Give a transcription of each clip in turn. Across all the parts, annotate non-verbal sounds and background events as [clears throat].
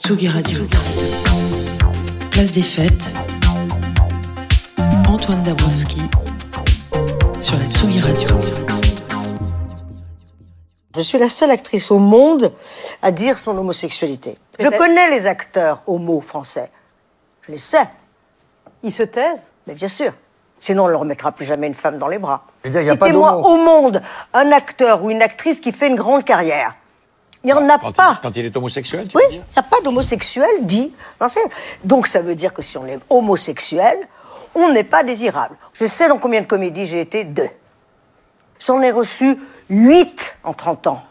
Tsugi Radio. Place des fêtes. Antoine Dabrowski sur la Tsugi Radio. Je suis la seule actrice au monde à dire son homosexualité. Je connais les acteurs homo français. Je les sais. Ils se taisent Mais bien sûr. Sinon, on ne leur remettra plus jamais une femme dans les bras. Je veux dire, il y a pas Citez-moi d'homo. au monde un acteur ou une actrice qui fait une grande carrière. Il n'y en a Quand, pas. il, quand il est homosexuel, tu Oui, veux il n'y a pas d'homosexuel dit. Donc ça veut dire que si on est homosexuel, on n'est pas désirable. Je sais dans combien de comédies j'ai été deux. J'en ai reçu huit en 30 ans.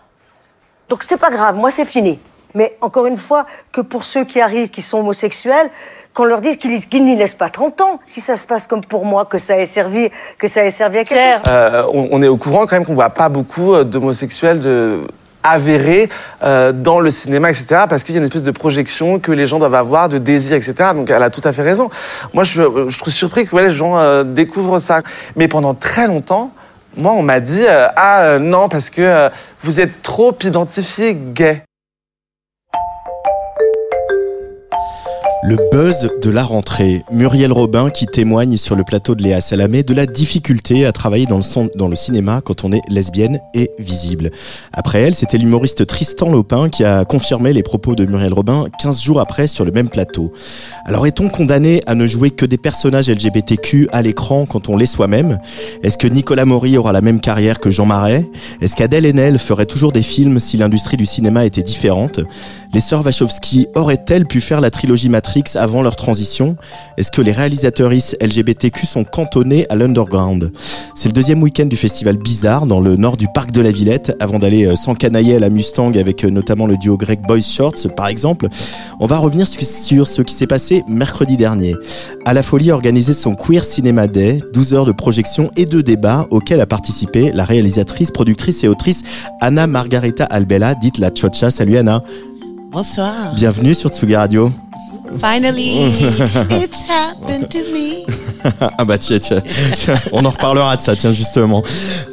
Donc c'est pas grave, moi c'est fini. Mais encore une fois, que pour ceux qui arrivent, qui sont homosexuels, qu'on leur dise qu'ils n'y laissent pas 30 ans, si ça se passe comme pour moi, que ça ait servi, que ça ait servi à chose. Euh, on, on est au courant quand même qu'on voit pas beaucoup euh, d'homosexuels de avérés euh, dans le cinéma, etc. Parce qu'il y a une espèce de projection que les gens doivent avoir, de désir, etc. Donc elle a tout à fait raison. Moi, je, je trouve surpris que ouais, les gens euh, découvrent ça. Mais pendant très longtemps, moi, on m'a dit euh, ah euh, non parce que euh, vous êtes trop identifié gay. Le buzz de la rentrée. Muriel Robin qui témoigne sur le plateau de Léa Salamé de la difficulté à travailler dans le, cinéma quand on est lesbienne et visible. Après elle, c'était l'humoriste Tristan Lopin qui a confirmé les propos de Muriel Robin 15 jours après sur le même plateau. Alors est-on condamné à ne jouer que des personnages LGBTQ à l'écran quand on l'est soi-même? Est-ce que Nicolas Maury aura la même carrière que Jean Marais? Est-ce qu'Adèle Haenel ferait toujours des films si l'industrie du cinéma était différente? Les sœurs Wachowski auraient-elles pu faire la trilogie Matrix avant leur transition? Est-ce que les réalisatrices LGBTQ sont cantonnées à l'underground? C'est le deuxième week-end du festival Bizarre dans le nord du parc de la Villette avant d'aller euh, s'encanailler à la Mustang avec euh, notamment le duo grec Boys Shorts par exemple. On va revenir su- sur ce qui s'est passé mercredi dernier. À la Folie a organisé son Queer Cinema Day, 12 heures de projection et de débat auxquels a participé la réalisatrice, productrice et autrice Anna Margarita Albella, dite la Chocha. Salut Anna. Bonsoir. Bienvenue sur Tsugi Radio. Finally, [laughs] it's happened to me. [laughs] ah bah tiens, tiens, tiens, on en reparlera de ça, tiens justement.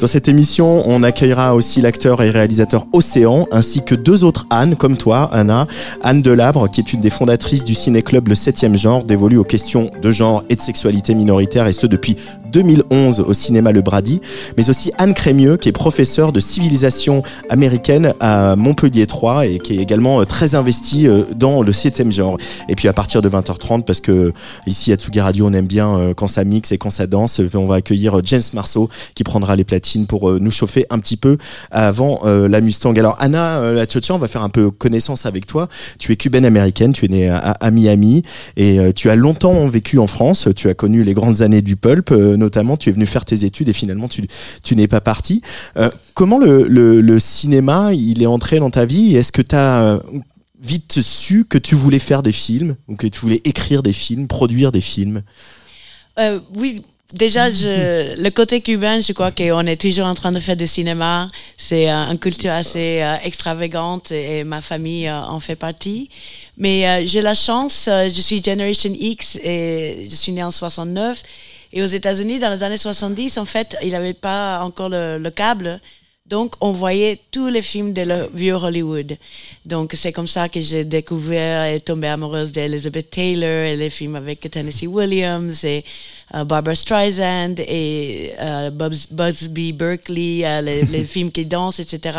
Dans cette émission, on accueillera aussi l'acteur et réalisateur Océan, ainsi que deux autres Anne, comme toi, Anna. Anne Delabre, qui est une des fondatrices du ciné-club Le 7 genre, dévolu aux questions de genre et de sexualité minoritaire, et ce depuis 2011 au cinéma Le Brady. Mais aussi Anne Crémieux, qui est professeure de civilisation américaine à Montpellier 3 et qui est également euh, très investie euh, dans le 7 genre. Et puis à partir de 20h30, parce que ici à Tsugi Radio, on aime bien euh, quand ça mixe et quand ça danse, euh, on va accueillir euh, James Marceau qui prendra les platines pour euh, nous chauffer un petit peu avant euh, la Mustang. Alors Anna, euh, la Tchatcha, on va faire un peu connaissance avec toi. Tu es cubaine américaine, tu es née à, Miami et euh, tu as longtemps vécu en France. Tu as connu les grandes années du pulp, euh, notamment. Tu es venu faire tes études et finalement tu, tu n'es pas parti. Euh, comment le, le, le cinéma il est entré dans ta vie? Est-ce que tu as vite su que tu voulais faire des films ou que tu voulais écrire des films, produire des films? Euh, oui, déjà, je, [laughs] le côté cubain, je crois qu'on est toujours en train de faire du cinéma. C'est euh, une culture assez euh, extravagante et, et ma famille euh, en fait partie. Mais euh, j'ai la chance, euh, je suis Generation X et je suis née en 69. Et aux États-Unis, dans les années 70, en fait, il n'y avait pas encore le, le câble. Donc, on voyait tous les films de le vieux Hollywood. Donc, c'est comme ça que j'ai découvert et tombé amoureuse d'Elizabeth Taylor et les films avec Tennessee Williams et euh, Barbara Streisand et euh, Buzz, Busby Berkeley, euh, les, les [laughs] films qui dansent, etc.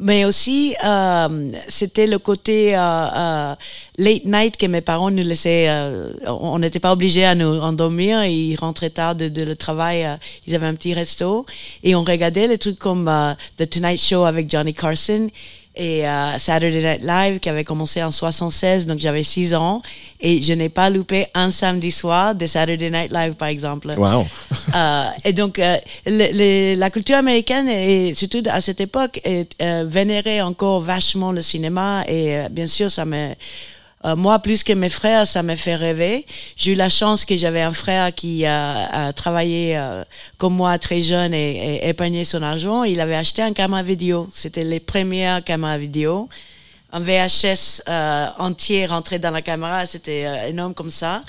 Mais aussi, euh, c'était le côté euh, euh, late night que mes parents nous laissaient. euh, on n'était pas obligés à nous endormir. Ils rentraient tard de, de le travail. euh, ils avaient un petit resto et on regardait les trucs comme euh, The Tonight Show avec Johnny Carson. Et euh, Saturday Night Live qui avait commencé en 76, donc j'avais 6 ans et je n'ai pas loupé un samedi soir de Saturday Night Live par exemple. Wow. [laughs] Euh, et donc euh, le- le- la culture américaine et surtout à cette époque est, euh, vénérait encore vachement le cinéma et euh, bien sûr ça me euh, moi, plus que mes frères, ça me fait rêver. J'ai eu la chance que j'avais un frère qui a, travaillé euh, comme moi très jeune et, et épargné son argent. Il avait acheté un caméra vidéo. C'était les premières caméras vidéo. Un VHS euh, entier rentré dans la caméra, c'était énorme comme ça.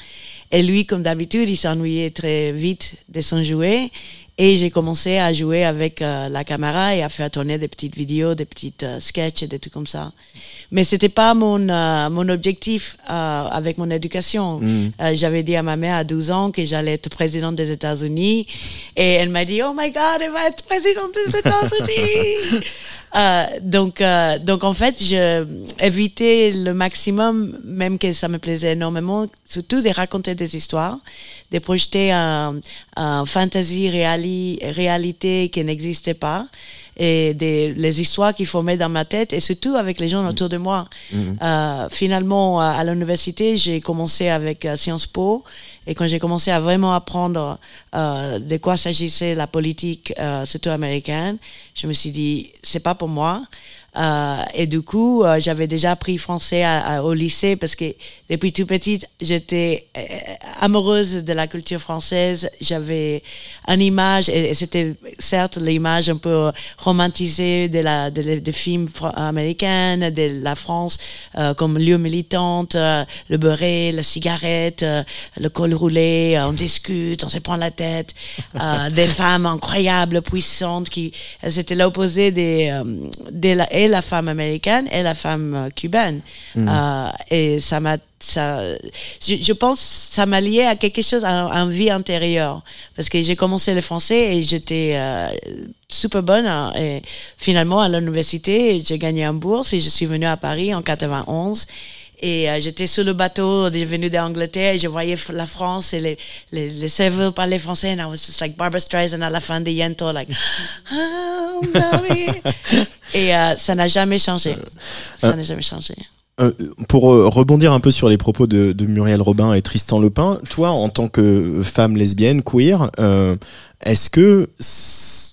Et lui, comme d'habitude, il s'ennuyait très vite de son jouet. Et j'ai commencé à jouer avec euh, la caméra et à faire tourner des petites vidéos, des petites euh, sketchs et des trucs comme ça. Mais c'était pas mon euh, mon objectif euh, avec mon éducation. Euh, J'avais dit à ma mère à 12 ans que j'allais être présidente des États-Unis et elle m'a dit "Oh my God, elle va être présidente des États-Unis." [laughs] Euh, donc, euh, donc en fait, je évitais le maximum, même que ça me plaisait énormément, surtout de raconter des histoires, de projeter un, un fantasy réali, réalité qui n'existait pas et des, les histoires qui formaient dans ma tête et surtout avec les gens autour de moi. Euh, finalement, à, à l'université, j'ai commencé avec euh, Sciences Po et quand j'ai commencé à vraiment apprendre euh, de quoi s'agissait la politique, euh, surtout américaine, je me suis dit c'est pas pour moi. Euh, et du coup, euh, j'avais déjà appris français à- à- au lycée parce que depuis tout petite, j'étais euh, amoureuse de la culture française. J'avais une image, et, et c'était certes l'image un peu romantisée de la de, de films fr- américains, de la France comme lieu militante, le beurre, la cigarette, le col roulé, on discute, on se prend la tête, [laughs] des femmes incroyables, puissantes, qui c'était l'opposé des, des la, et la femme américaine et la femme euh, cubaine. Euh, et ça m'a ça, je, je pense ça m'a lié à quelque chose, à, à une vie intérieure. Parce que j'ai commencé le français et j'étais euh, super bonne. hein, et finalement, à l'université, j'ai gagné une bourse et je suis venue à Paris en 91. Et euh, j'étais sur le bateau, venu d'Angleterre, et je voyais la France et les, les, les serveurs parlaient français, and I was just like Barbara Streisand à la fin de Yento, like, oh. [laughs] Et euh, ça n'a jamais changé. Ça n'a jamais changé. Euh, pour euh, rebondir un peu sur les propos de, Muriel Robin et Tristan Lepin, toi, en tant que femme lesbienne, queer, euh, est-ce que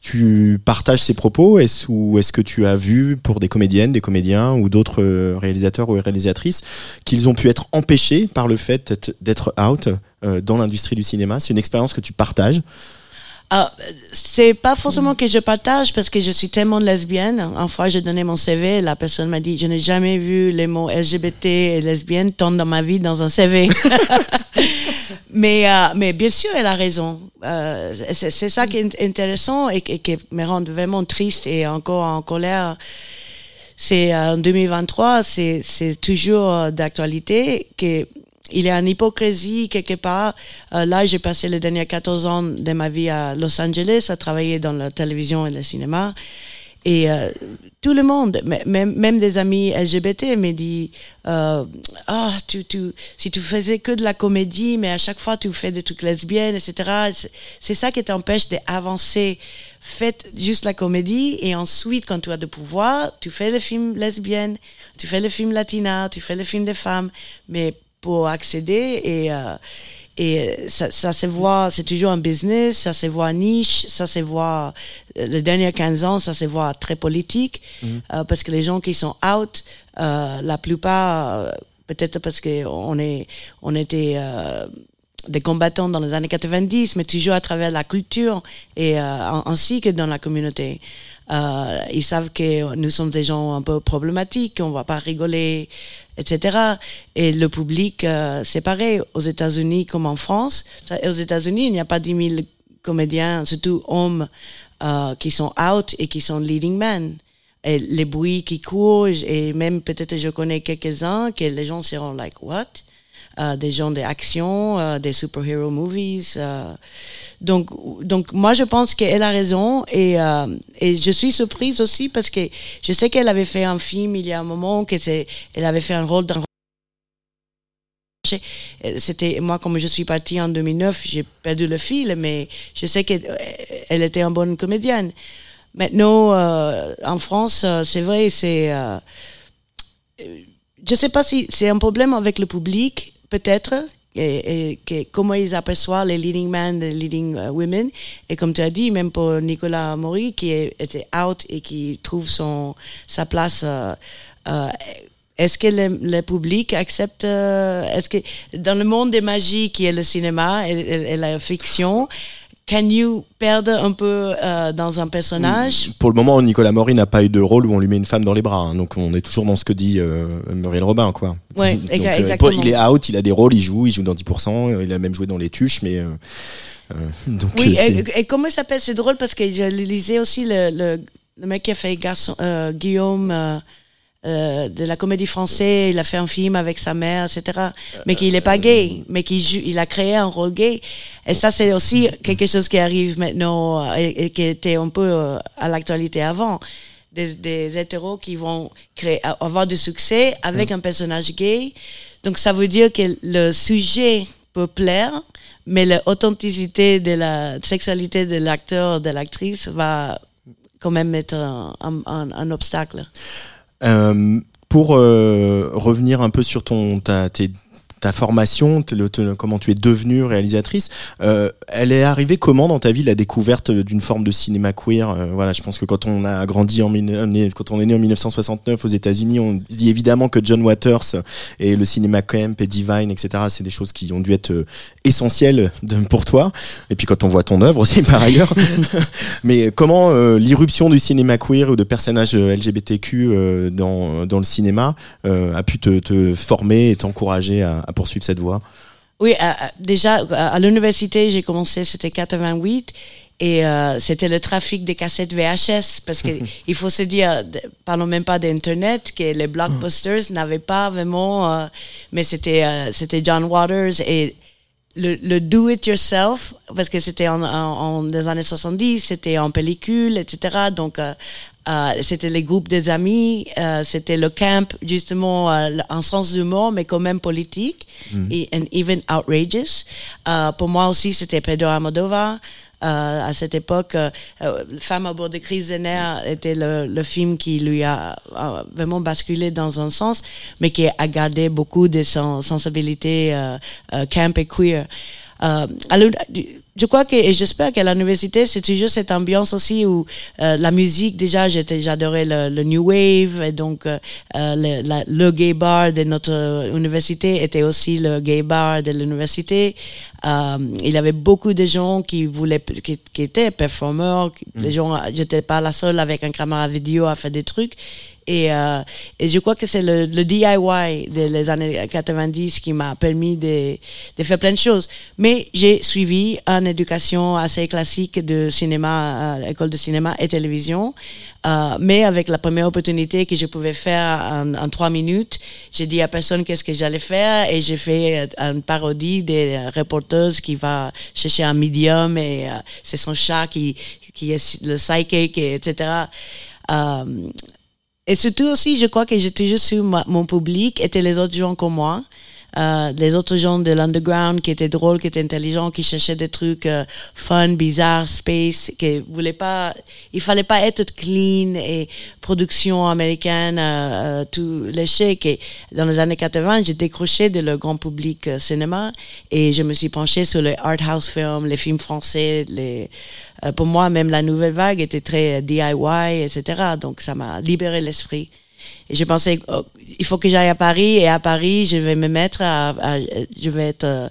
tu partages ces propos? Est-ce, ou est-ce que tu as vu pour des comédiennes, des comédiens ou d'autres réalisateurs ou réalisatrices qu'ils ont pu être empêchés par le fait d'être- out dans l'industrie du cinéma? C'est une expérience que tu partages? C'est pas forcément que je partage parce que je suis tellement lesbienne. Fois, j'ai donné mon CV, la personne m'a dit, je n'ai jamais vu les mots LGBT et lesbienne tant dans ma vie dans un CV. [laughs] mais, euh, mais bien sûr, elle a raison. Euh, c'est ça qui est intéressant et, et qui me rend vraiment triste et encore en colère. C'est euh, en 2023, c'est c'est toujours euh, d'actualité que il y a une hypocrisie quelque part. Euh, là, j'ai passé les derniers 14 ans de ma vie à Los Angeles à travailler dans la télévision et le cinéma. Et euh, tout le monde, même, même des amis LGBT, me dit euh, ah si tu faisais que de la comédie, mais à chaque fois tu fais des trucs lesbiennes, etc. C'est ça qui t'empêche d'avancer. Faites juste la comédie et ensuite, quand tu as de pouvoir, tu fais le film lesbienne, tu fais le film latina, tu fais le film des femmes, mais pour accéder et euh, et ça, ça se voit, c'est toujours un business, ça se voit niche, ça se voit, euh, les derniers 15 ans, ça se voit très politique, euh, parce que les gens qui sont out, euh, la plupart, euh, peut-être parce qu'on est, on était euh, des combattants dans les années 90, mais toujours à travers la culture et euh, ainsi que dans la communauté. Euh, ils savent que nous sommes des gens un peu problématiques, on va pas rigoler, etc. Et le public, euh, c'est pareil aux États-Unis comme en France. Aux États-Unis, il n'y a pas 10 000 comédiens, surtout hommes, euh, qui sont out et qui sont leading men. Et les bruits qui courent, et même peut-être je connais quelques-uns que les gens seront like, what? Euh, des gens d'action, euh, des superhero movies. euh. donc, donc moi je pense qu'elle a raison et, euh, et je suis surprise aussi parce que je sais qu'elle avait fait un film il y a un moment que c'est, elle avait fait un rôle dans c'était moi comme je suis partie en 2009 j'ai perdu le fil mais je sais qu'elle elle était une bonne comédienne maintenant, euh, en France, euh, c'est vrai, c'est. euh, je sais pas si c'est un problème avec le public, peut-être, et, comment ils aperçoivent les leading men, les leading euh, women. Et comme tu as dit, même pour Nicolas Maury, qui était out et qui trouve son, sa place. euh, euh, est-ce que le, public accepte Est-ce que dans le monde des magies qui est le cinéma et- et la fiction, can you perdre un peu euh, dans un personnage? Pour le moment, Nicolas Maury n'a pas eu de rôle où on lui met une femme dans les bras. hein. donc on est toujours dans ce que dit euh, Muriel Robin, quoi. Ouais, Donc, euh, exactement. il est out, il a des rôles, il joue, il joue dans 10%, euh, il a même joué dans Les Tuches, mais [laughs] donc Oui, et, et comment il s'appelle? C'est drôle parce que je lisais aussi le, le, le mec qui a fait garçon, Guillaume euh, euh, de la comédie française. Il a fait un film avec sa mère, etc. Mais qu'il n'est pas gay, mais qu'il joue- il a créé un rôle gay. Et ça, c'est aussi quelque chose qui arrive maintenant euh, et, et qui était un peu euh, à l'actualité avant. Des, des hétéros qui vont créer, avoir du succès avec un personnage gay. Donc ça veut dire que le sujet peut plaire, mais l'authenticité de la sexualité de l'acteur, de l'actrice va quand même être un- un- un obstacle. Euh, pour euh, revenir un peu sur ton ta, tes- ta formation, comment tu es devenue réalisatrice, euh, elle est arrivée comment dans ta vie la découverte d'une forme de cinéma queer Euh, Voilà, je pense que quand on a grandi en est- quand on est né en 1969 aux États-Unis, on dit évidemment que John Waters et le cinéma camp et Divine, etc. C'est des choses qui ont dû être euh, essentielles pour toi. Et puis quand on voit ton œuvre aussi par ailleurs. [laughs] Mais comment euh, l'irruption du cinéma queer ou de personnages euh, LGBTQ euh, dans, dans le cinéma euh, a pu te, te former et t'encourager à poursuivre cette voie Oui, euh, euh, déjà à à l'université, j'ai commencé, c'était 88. Et euh, c'était le trafic des cassettes VHS parce que [laughs] il faut se dire, parlons même pas d'internet, que les blockbusters n'avaient pas vraiment, euh, mais c'était euh, c'était John Waters et le, le do it yourself parce que c'était en, en, en des années 70 c'était en pellicule etc donc euh, c'était les groupes des amis euh, c'était le camp justement euh, en sens d'humour mais quand même politique et and even outrageous. Euh, pour moi aussi c'était Pedro Almodovar euh, à cette époque, Femme à bord de crise des nerfs était le, le film qui lui a, vraiment basculé dans un sens, mais qui a gardé beaucoup de son sensibilité euh, euh, camp et queer. Euh, alors, je crois que et j'espère qu'à l'université c'est toujours cette ambiance aussi où euh, la musique déjà j'étais j'adorais le, le new wave et donc euh, euh, le, la- le gay bar de notre université était aussi le gay bar de l'université. Euh, il y avait beaucoup de gens qui voulaient qui, qui étaient performeurs qui- les gens j'étais pas la seule avec un caméra vidéo à faire des trucs et, euh, et je crois que c'est le, le DIY des années 90 qui m'a permis de, de faire plein de choses. Mais j'ai suivi une éducation assez classique de cinéma, euh, école de cinéma et télévision. Euh, mais avec la première opportunité que je pouvais faire en, en trois minutes, j'ai dit à personne qu'est-ce que j'allais faire et j'ai fait une parodie des reporteuses qui va chercher un médium et euh, c'est son chat qui, qui est le psychic, et etc. Euh, et surtout aussi, je crois que j'ai toujours su ma- mon public étaient les autres gens comme moi. Euh, les autres gens de l'underground qui étaient drôles, qui étaient intelligents, qui cherchaient des trucs euh, fun, bizarres, space, qui voulaient pas, il fallait pas être clean et production américaine, euh, euh, tout léché. Et dans les années 80, j'ai décroché de le grand public euh, cinéma et je me suis penchée sur les art house films, les films français, les, pour moi, même la nouvelle vague était très DIY, etc. Donc, ça m'a libéré l'esprit. Je pensais, oh, il faut que j'aille à Paris. Et à Paris, je vais me mettre à, je vais être euh,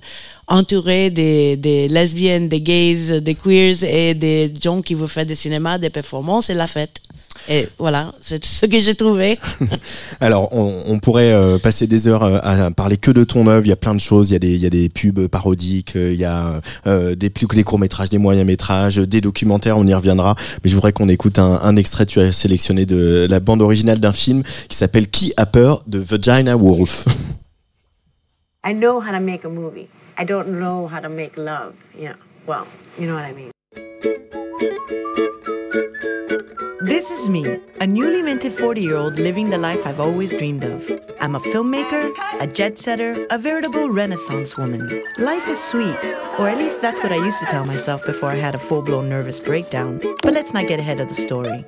entourée des, des lesbiennes, des gays, des queers et des gens qui veulent faire des cinémas, des performances et la fête. Et voilà, c'est ce que j'ai trouvé. [laughs] Alors, on, on pourrait euh, passer des heures euh, à, parler que de ton œuvre. Il y a plein de choses. Il y a des, il y a des pubs parodiques, euh, il y a euh, des plus des courts métrages, des moyens métrages, des documentaires. On y reviendra. Mais je voudrais qu'on écoute un, un extrait. Tu as sélectionné de la bande originale d'un film qui s'appelle Qui a peur de Vagina Wolf. [laughs] I know how to make a movie. I don't know how to make love. Yeah. Well, you know what I mean. This is me, a newly minted 40 year old living the life I've always dreamed of. I'm a filmmaker, a jet setter, a veritable renaissance woman. Life is sweet, or at least that's what I used to tell myself before I had a full blown nervous breakdown. But let's not get ahead of the story.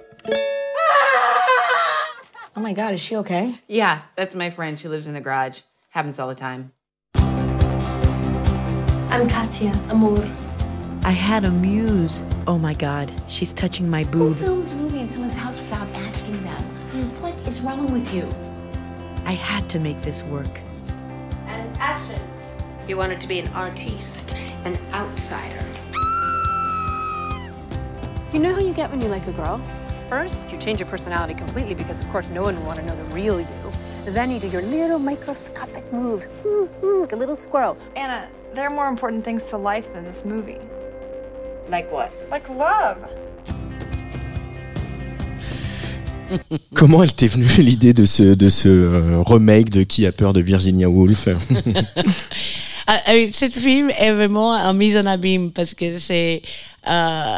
Oh my god, is she okay? Yeah, that's my friend. She lives in the garage. Happens all the time. I'm Katya Amor. I had a muse. Oh my god, she's touching my boob. Who films a movie in someone's house without asking them? What is wrong with you? I had to make this work. And action. You wanted to be an artiste, an outsider. You know how you get when you like a girl? First, you change your personality completely because, of course, no one will want to know the real you. Then you do your little microscopic move, hmm, hmm, like a little squirrel. Anna, there are more important things to life than this movie. Like what? Like love. [laughs] Comment elle t'est venue [laughs] l'idée de ce, de ce euh, remake de Qui a peur de Virginia Woolf? [laughs] Ah, oui, Cette film est vraiment un mise en abîme parce que c'est. euh,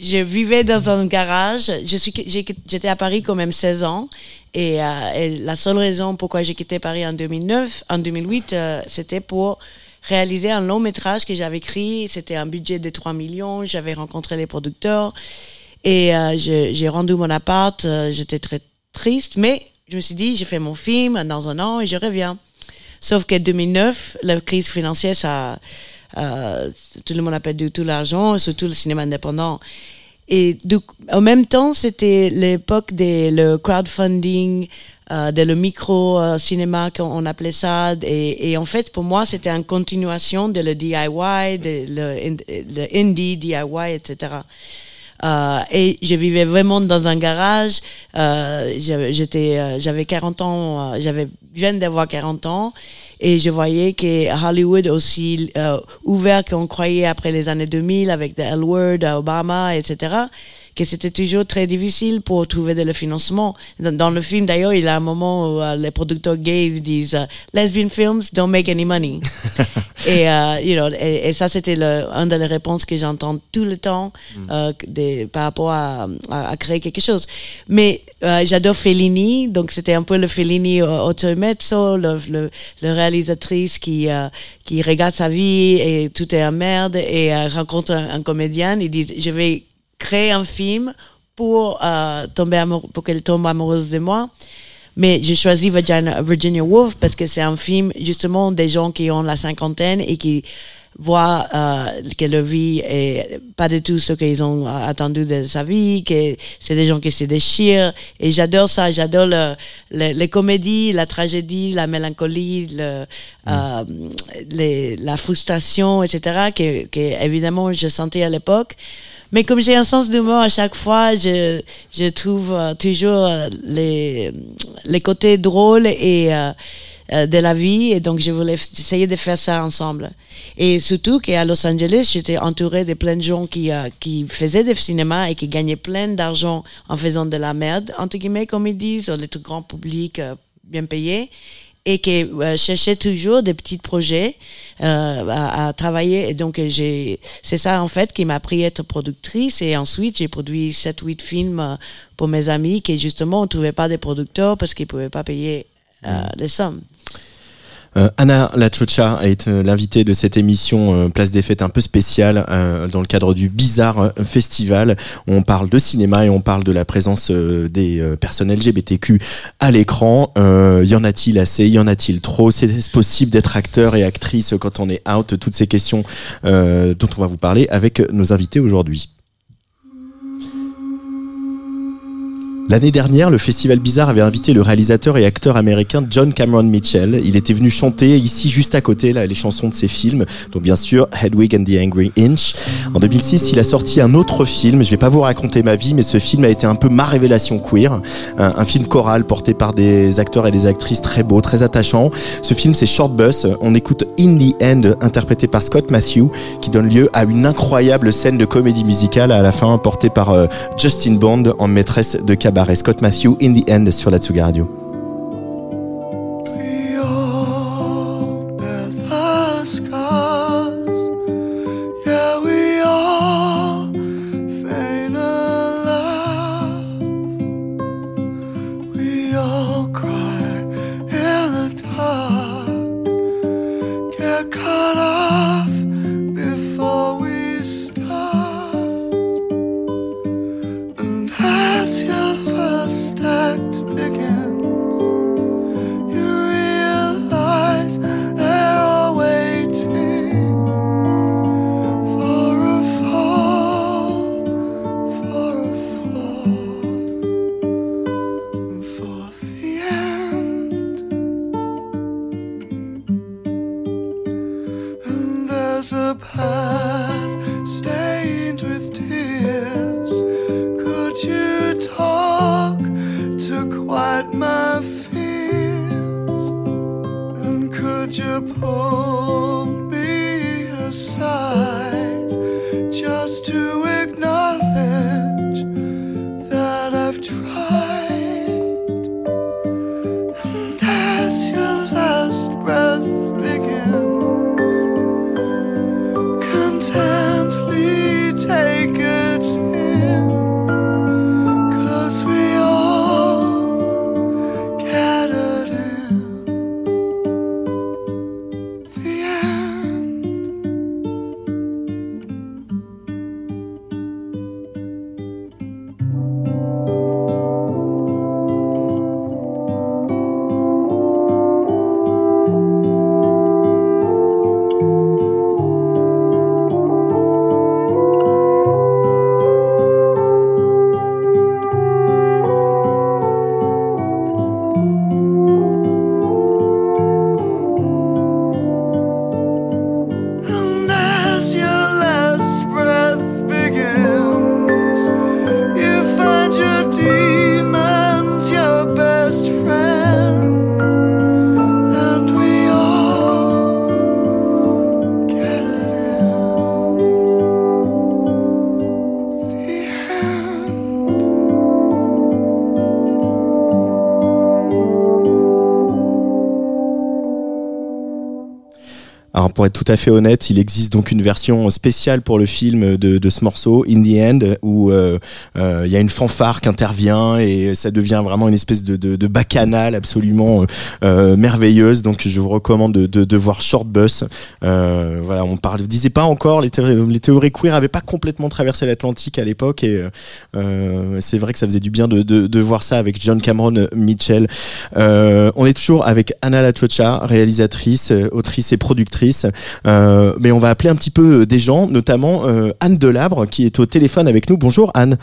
je vivais dans un garage. Je suis, j'étais à Paris quand même 16 ans. Et, euh, et la seule raison pourquoi j'ai quitté Paris en 2009, en 2008, euh, c'était pour réaliser un long métrage que j'avais écrit. C'était un budget de 3 millions. J'avais rencontré les producteurs. Et euh, j'ai rendu mon appart. euh, J'étais très triste. Mais je me suis dit, j'ai fait mon film dans un an et je reviens. Sauf que 2009, la crise financière, ça, euh, tout le monde a perdu tout l'argent, surtout le cinéma indépendant. Et du, en même temps, c'était l'époque de le crowdfunding, euh, de le micro euh, cinéma qu'on appelait ça. Et, et en fait, pour moi, c'était une continuation de le DIY, de le, le indie DIY, etc. Euh, et je vivais vraiment dans un garage. Euh, j'étais, euh, j'avais 40 ans, euh, j'avais viens d'avoir 40 ans, et je voyais que Hollywood aussi ouvert qu'on croyait après les années 2000 avec The L Word, Obama, etc. Que c'était toujours très difficile pour trouver de le financement. Dans, dans le film, d'ailleurs, il y a un moment où euh, les producteurs gays disent euh, lesbian films don't make any money. [laughs] et, euh, you know, et, et ça, c'était une des réponses que j'entends tout le temps euh, des- par rapport à, à, à créer quelque chose. Mais euh, j'adore Fellini, donc c'était un peu le Fellini automezzo, le, le, le réalisatrice qui, euh, qui regarde sa vie et tout est en merde et rencontre un, un comédien. Il dit, je vais créer un film pour euh, tomber amour- pour qu'elle tombe amoureuse de moi. Mais j'ai choisi Virginia, Virginia Woolf parce que c'est un film justement des gens qui ont la cinquantaine et qui voient euh, que leur vie est pas du tout ce qu'ils ont euh, attendu de sa vie, que c'est des gens qui se déchirent. Et j'adore ça, j'adore le, le- les comédies, la tragédie, la mélancolie, le, euh, les, la frustration, etc. Que, que évidemment je sentais à l'époque. Mais comme j'ai un sens d'humour à chaque fois, je, je trouve euh, toujours euh, les, les côtés drôles et euh, de la vie. Et donc, je voulais essayer de faire ça ensemble. Et surtout qu'à Los Angeles, j'étais entourée de plein de gens qui, qui faisaient du cinéma et qui gagnaient plein d'argent en faisant de la merde, entre guillemets, comme ils disent, les trucs grand public bien payés et qui euh, cherchait toujours des petits projets euh, à, à travailler. Et donc, j'ai, c'est ça, en fait, qui m'a appris à être productrice. Et ensuite, j'ai produit 7 8 films euh, pour mes amis qui, justement, ne trouvaient pas des producteurs parce qu'ils pouvaient pas payer euh, les sommes. Euh, Anna Latrucha est euh, l'invitée de cette émission euh, Place des Fêtes un peu spéciale euh, dans le cadre du Bizarre Festival. On parle de cinéma et on parle de la présence des personnes LGBTQ à l'écran. Y en a-t-il assez? Y en a-t-il trop? C'est possible d'être acteur et actrice quand on est out? Toutes ces questions dont on va vous parler avec nos invités aujourd'hui. L'année dernière, le Festival Bizarre avait invité le réalisateur et acteur américain John Cameron Mitchell. Il était venu chanter ici, juste à côté, là, les chansons de ses films, dont bien sûr Hedwig and the Angry Inch. En 2006, il a sorti un autre film. Je vais pas vous raconter ma vie, mais ce film a été un peu ma révélation queer. Un, film choral porté par des acteurs et des actrices très beaux, très attachants. Ce film, c'est Short Bus. On écoute In the End, interprété par Scott Matthew, qui donne lieu à une incroyable scène de comédie musicale à la fin, portée par euh, Justin Bond en maîtresse de Scott Matthew, In the End, sur la Tsuga Radio. Pour être tout à fait honnête, il existe donc une version spéciale pour le film de, ce morceau, In the End, où euh, euh, il y a une fanfare qui intervient et ça devient vraiment une espèce de, de, bacchanale absolument euh, merveilleuse. Donc je vous recommande de, voir Short Bus. Voilà, on parle, disait pas encore les, thé- les théories queer avaient pas complètement traversé l'Atlantique à l'époque et c'est vrai que ça faisait du bien de, voir ça avec John Cameron Mitchell. On est toujours avec Anna Latrocha, réalisatrice, autrice et productrice. Euh, mais on va appeler un petit peu des gens, notamment euh, Anne Delabre qui est au téléphone avec nous. Bonjour Anne.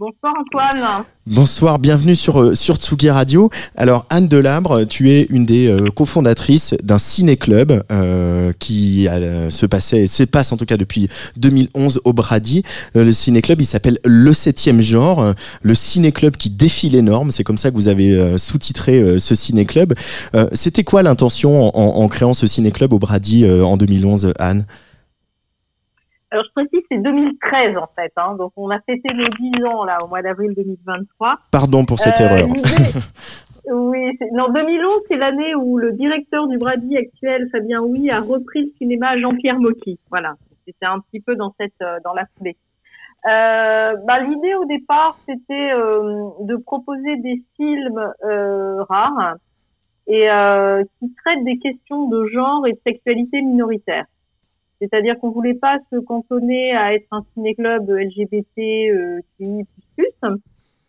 Bonsoir Antoine. Bonsoir, bienvenue sur euh, sur Tsugi Radio. Alors Anne Delabre, tu es une des euh, cofondatrices d'un ciné-club euh, qui se passait, se passe en tout cas depuis 2011 au Brady. Le ciné-club, il s'appelle Le Septième Genre, le ciné-club qui défie les normes. C'est comme ça que vous avez sous-titré ce ciné-club. C'était quoi l'intention en, en- créant ce ciné-club au Brady en 2011, Anne? Alors je précise, c'est 2013 en fait. Hein, donc on a fêté nos 10 ans là au mois d'avril 2023. Pardon pour cette Euh, erreur. [laughs] Oui, non, 2011, c'est l'année où le directeur du Brady actuel, Fabien Oui, a repris le cinéma Jean-Pierre Mocky. Voilà, c'était un petit peu dans cette euh, dans la foulée. Euh, bah, l'idée au départ, c'était euh, de proposer des films euh, rares et euh, qui traitent des questions de genre et de sexualité minoritaire. C'est-à-dire qu'on voulait pas se cantonner à être un ciné-club LGBT euh,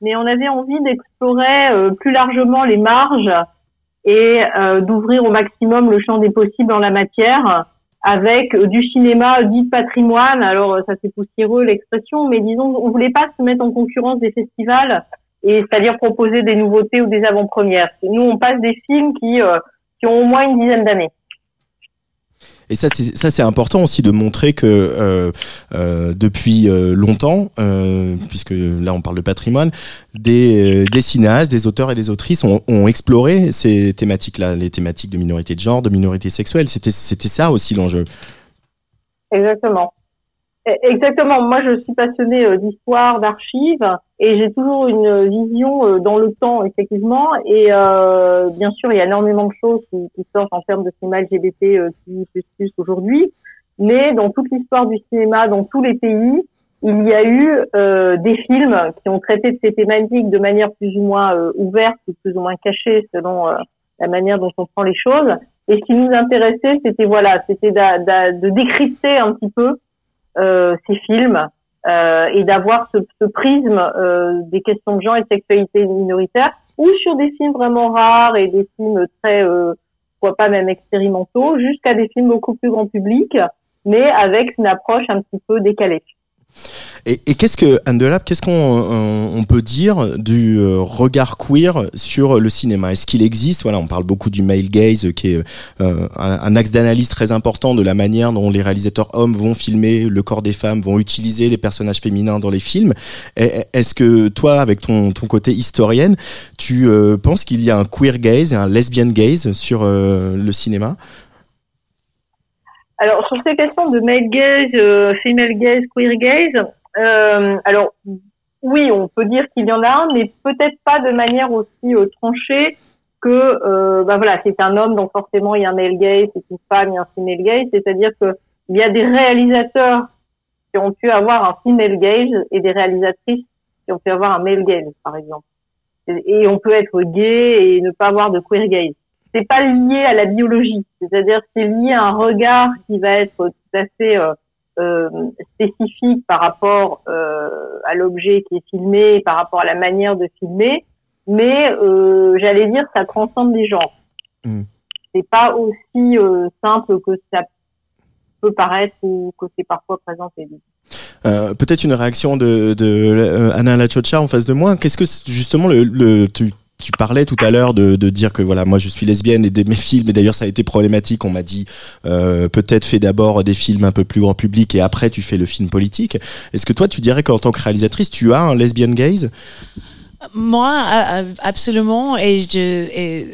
mais on avait envie d'explorer euh, plus largement les marges et euh, d'ouvrir au maximum le champ des possibles en la matière avec euh, du cinéma dit patrimoine. Alors euh, ça c'est poussiéreux l'expression, mais disons on voulait pas se mettre en concurrence des festivals et c'est-à-dire proposer des nouveautés ou des avant-premières. Nous on passe des films qui euh, qui ont au moins une dizaine d'années. Et ça, c'est ça, c'est important aussi de montrer que euh, euh, depuis euh, longtemps, euh, puisque là on parle de patrimoine, des, euh, des cinéastes, des auteurs et des autrices ont, ont exploré ces thématiques-là, les thématiques de minorité de genre, de minorité sexuelle. C'était c'était ça aussi l'enjeu. Exactement. E- Exactement. Moi, je suis passionnée d'histoire, d'archives, et j'ai toujours une vision euh, dans le temps, effectivement. Et euh, bien sûr, il y a énormément de choses qui, qui sortent en termes de cinéma LGBT euh, qui aujourd'hui. Mais dans toute l'histoire du cinéma, dans tous les pays, il y a eu euh, des films qui ont traité de ces thématiques de manière plus ou moins euh, ouverte ou plus ou moins cachée selon euh, la manière dont on prend les choses. Et ce qui nous intéressait, c'était voilà, c'était de décrypter un petit peu ces films et d'avoir ce, ce, prisme des questions de genre et de sexualité minoritaire, ou sur des films vraiment rares et des films très, pourquoi pas même expérimentaux, jusqu'à des films beaucoup plus grand public, mais avec une approche un petit peu décalée. Et, et qu'est-ce que Anne Delap, qu'est-ce qu'on on peut dire du euh, regard queer sur le cinéma? Est-ce qu'il existe? Voilà, on parle beaucoup du male gaze, qui est euh, un, axe d'analyse très important de la manière dont les réalisateurs hommes vont filmer le corps des femmes, vont utiliser les personnages féminins dans les films. Est-ce que toi, avec ton, ton côté historienne, tu euh, penses qu'il y a un queer gaze un lesbian gaze sur le cinéma? Alors sur ces questions de male gaze, female gaze, queer gaze, euh, alors oui, on peut dire qu'il y en a un, mais peut-être pas de manière aussi euh, tranchée que euh, bah voilà, c'est un homme, donc forcément il y a un male gaze, c'est une femme, il y a un female gaze, c'est-à-dire que il y a des réalisateurs qui ont pu avoir un female gaze et des réalisatrices qui ont pu avoir un male gaze, par exemple. Et, on peut être gay et ne pas avoir de queer gaze. C'est pas lié à la biologie, c'est-à-dire c'est lié à un regard qui va être tout à fait euh, spécifique par rapport euh, à l'objet qui est filmé, par rapport à la manière de filmer, mais euh, j'allais dire ça transcende les genres. Mm. C'est pas aussi simple que ça peut paraître ou que c'est parfois présenté. Euh, peut-être une réaction de, de euh, Anna Lachocha en face de moi. Qu'est-ce que justement le, le tu, tu parlais tout à l'heure de, dire que voilà, moi je suis lesbienne et mes films, et d'ailleurs ça a été problématique, on m'a dit euh, peut-être fais d'abord des films un peu plus grand public et après tu fais le film politique. Est-ce que toi tu dirais qu'en tant que réalisatrice tu as un lesbian gaze? Moi, absolument. Et je,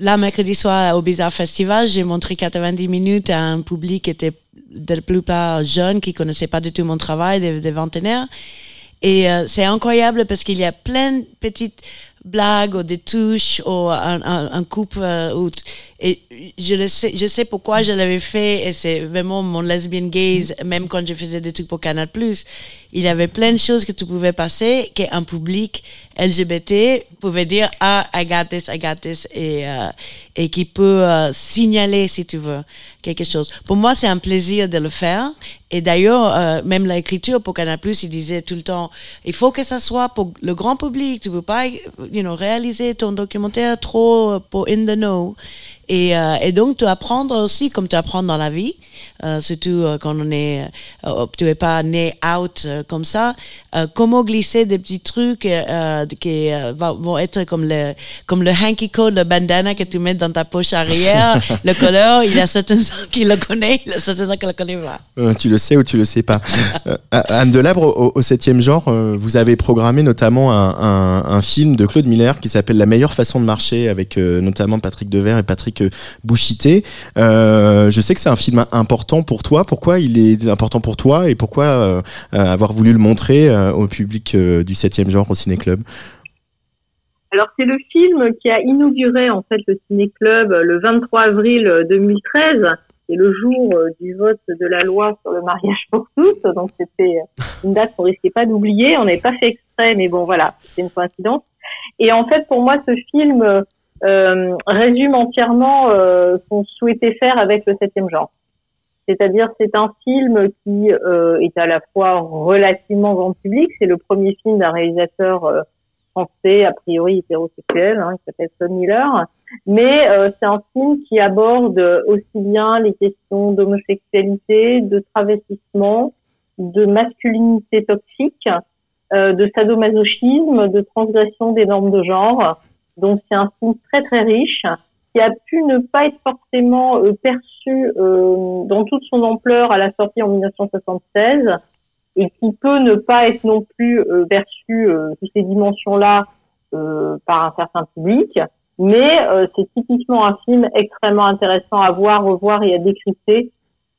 là, mercredi soir, au Bizarre Festival, j'ai montré 90 minutes à un public qui était de la plupart jeunes, qui connaissaient pas du tout mon travail, des, des vingtenaires. Et euh, c'est incroyable parce qu'il y a plein de petites blagues ou des touches ou un, un, un euh, et je le sais je sais pourquoi je l'avais fait et c'est vraiment mon lesbian gaze même quand je faisais des trucs pour Canal Plus. Il y avait plein de choses que tu pouvais passer qu'un public LGBT pouvait dire ah I got this I got this et euh, et qui peut euh, signaler si tu veux quelque chose. Pour moi c'est un plaisir de le faire. Et d'ailleurs euh, même l'écriture pour Canal Plus il disait tout le temps il faut que ça soit pour le grand public. Tu peux pas you know réaliser ton documentaire trop pour in the know et, euh, et donc, tu apprends aussi comme tu apprends dans la vie, euh, surtout euh, quand on est, euh, tu es pas né out euh, comme ça, comment glisser des petits trucs qui vont être comme le, comme le hanky code, le bandana que tu mets dans ta poche arrière, [laughs] le couleur, il y a certains qui le connaissent, il y a certains qui le connaissent pas. tu le sais ou tu le sais pas. [laughs] Anne Delabre, au, au septième genre, vous avez programmé notamment un, un, un, film de Claude Miller qui s'appelle La meilleure façon de marcher avec notamment Patrick Devers et Patrick Bouchité. Euh, je sais que c'est un film important pour toi. Pourquoi il est important pour toi et pourquoi euh, avoir voulu le montrer euh, au public du 7e genre au Ciné Club alors c'est le film qui a inauguré en fait le Ciné Club le 23 avril 2013. C'est le jour du vote de la loi sur le mariage pour tous. Donc c'était une date qu'on risquait pas d'oublier. On n'avait pas fait exprès, mais bon voilà, c'est une coïncidence. Et en fait pour moi ce film euh, résume entièrement euh, ce qu'on souhaitait faire avec le septième genre. C'est-à-dire c'est un film qui euh, est à la fois relativement grand public, c'est le premier film d'un réalisateur euh, français, a priori hétérosexuel, hein, qui s'appelle Son Miller, mais euh, c'est un film qui aborde aussi bien les questions d'homosexualité, de travestissement, de masculinité toxique, de sadomasochisme, de transgression des normes de genre, donc c'est un film très très riche qui a pu ne pas être forcément euh, perçu euh, dans toute son ampleur à la sortie en 1976 et qui peut ne pas être non plus euh, perçu toutes ces dimensions-là par un certain public. Mais c'est typiquement un film extrêmement intéressant à voir, revoir et à décrypter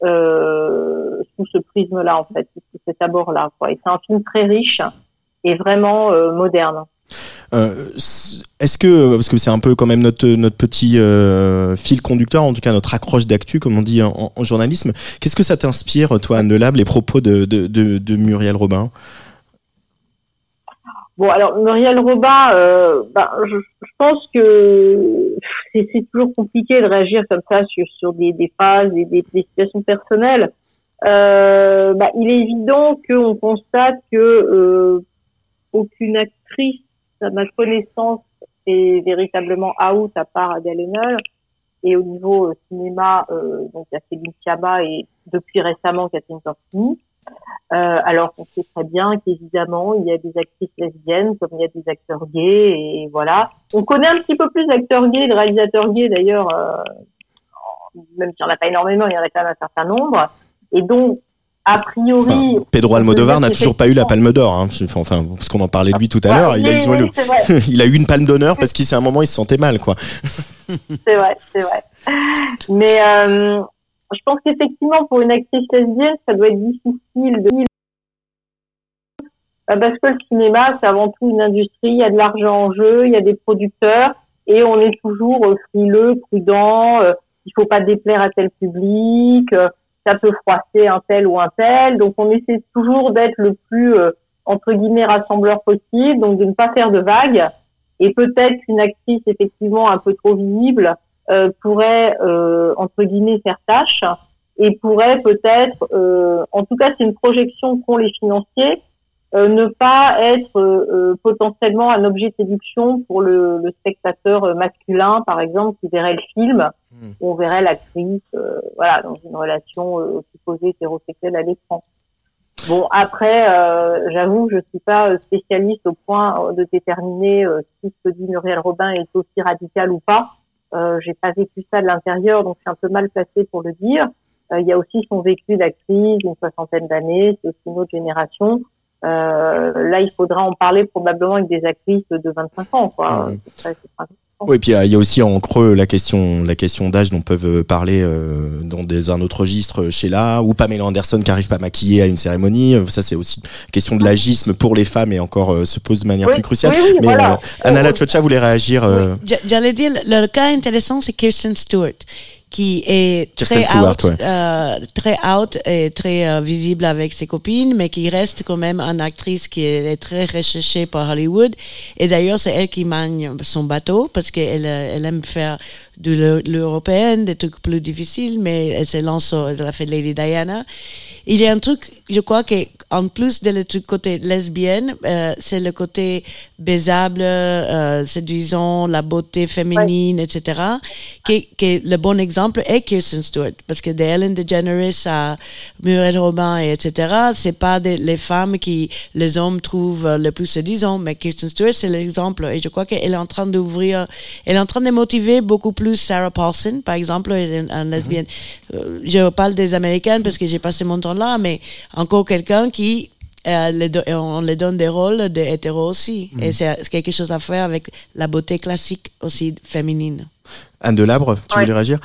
sous ce prisme-là en fait, sous cet abord-là. Et c'est un film très riche et vraiment moderne. Euh, Est-ce que, parce que c'est un peu quand même notre, notre petit euh, fil conducteur, en tout cas notre accroche d'actu, comme on dit en, journalisme, qu'est-ce que ça t'inspire, toi, Anne Delable, les propos de, de, de, de Muriel Robin? Bon, alors Muriel Robin, euh, ben, je, pense que c'est toujours compliqué de réagir comme ça sur, sur des, phases et des, situations personnelles. Euh, bah, il est évident qu'on constate que euh, aucune actrice, ma connaissance, est véritablement out à part Haenel. Et au niveau euh, cinéma, euh, donc il y a Céline Sciamma et depuis récemment Catherine Corsini. Euh, alors qu'on sait très bien qu'évidemment il y a des actrices lesbiennes comme il y a des acteurs gays et voilà. On connaît un petit peu plus d'acteurs gays, de réalisateurs gays d'ailleurs, euh, même s'il n'y en a pas énormément, il y en a quand même un certain nombre. Et donc a priori, Pedro Almodovar n'a toujours pas eu la Palme d'Or, hein. enfin parce qu'on en parlait de lui tout à l'heure. Il, a- oui, [laughs] il eu une Palme d'honneur [laughs] parce qu'à un moment il se sentait mal, quoi. [laughs] c'est vrai, c'est vrai. Mais euh, je pense qu'effectivement, pour une actrice lesbienne, ça doit être difficile de Euh, parce que le cinéma, c'est avant tout une industrie, il y a de l'argent en jeu, il y a des producteurs, et on est toujours euh, frileux, prudent, euh, il faut pas déplaire à tel public, euh, ça peut froisser un tel ou un tel, donc on essaie toujours d'être le plus, euh, entre guillemets, rassembleur possible, donc de ne pas faire de vagues, et peut-être qu'une actrice effectivement un peu trop visible euh, pourrait, euh, entre guillemets, faire tâche, et pourrait peut-être, euh, en tout cas c'est une projection qu'ont les financiers, euh, ne pas être euh, euh, potentiellement un objet de séduction pour le, le spectateur euh, masculin, par exemple, qui verrait le film, où on verrait l'actrice, euh, voilà, dans une relation euh, supposée hétérosexuelle à l'écran. Bon, après, euh, j'avoue, je suis pas spécialiste au point de déterminer euh, si ce que dit Muriel Robin est aussi radical ou pas. Euh, J'ai pas vécu ça de l'intérieur, donc je suis un peu mal placée pour le dire. Euh, Il y a aussi son vécu d'actrice, une soixantaine d'années, c'est aussi une autre génération. Euh, là, il faudra en parler probablement avec des actrices de 25 ans, quoi. C'est. Oui, puis euh, il y a aussi en creux la question, la question d'âge dont peuvent euh, parler euh, dans des, un autre registre euh, Sheila ou Pamela Anderson qui arrive pas maquillée à une cérémonie. Ça, c'est aussi une question de l'agisme pour les femmes et encore euh, se pose de manière Oui, plus cruciale. oui, oui, Mais voilà. euh, Anna Lachocha voulait réagir. euh, J'allais dire, le cas intéressant, c'est Kirsten Stewart, qui est très Stewart, out, ouais. euh, très out et très euh, visible avec ses copines, mais qui reste quand même une actrice qui est très recherchée par Hollywood. Et d'ailleurs, c'est elle qui manie son bateau parce qu'elle euh, elle aime faire de l'eu- l'européenne, des trucs plus difficiles, mais elle se lance, sur- elle a fait Lady Diana. Il y a un truc, je crois que en plus de le truc côté lesbienne, euh, c'est le côté baisable, euh, séduisant, la beauté féminine, etc. Qui, qui le bon exemple est Kirsten Stewart, parce que de Ellen DeGeneres à Muriel Robin et etc. C'est pas des- les femmes qui les hommes trouvent euh, le plus séduisant, mais Kirsten Stewart c'est l'exemple. Et je crois qu'elle est en train d'ouvrir, elle est en train de motiver beaucoup plus Sarah Paulson, par exemple, une, une lesbienne. Euh, je parle des Américaines parce que j'ai passé mon temps là, mais encore quelqu'un qui euh, les do- on les donne des rôles de hétéros aussi. Mhm. Et c'est c'est quelque chose à faire avec la beauté classique aussi féminine. Anne Delabre, tu Ouais. voulais réagir?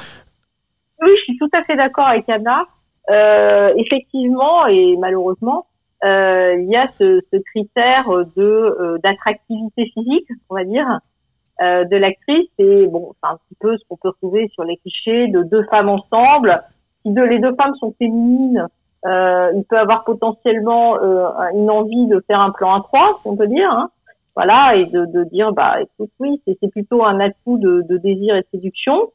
Oui, je suis tout à fait d'accord avec Anna. Euh, effectivement, et malheureusement, euh, il y a ce, ce critère de euh, d'attractivité physique, on va dire, euh, de l'actrice. Et bon, c'est un petit peu ce qu'on peut retrouver sur les clichés de deux femmes ensemble. Si deux, les deux femmes sont féminines, euh, il peut avoir potentiellement euh, une envie de faire un plan à trois, on peut dire. Hein. Voilà, et de, de dire, bah, écoute, oui, c'est plutôt un atout de, de désir et de séduction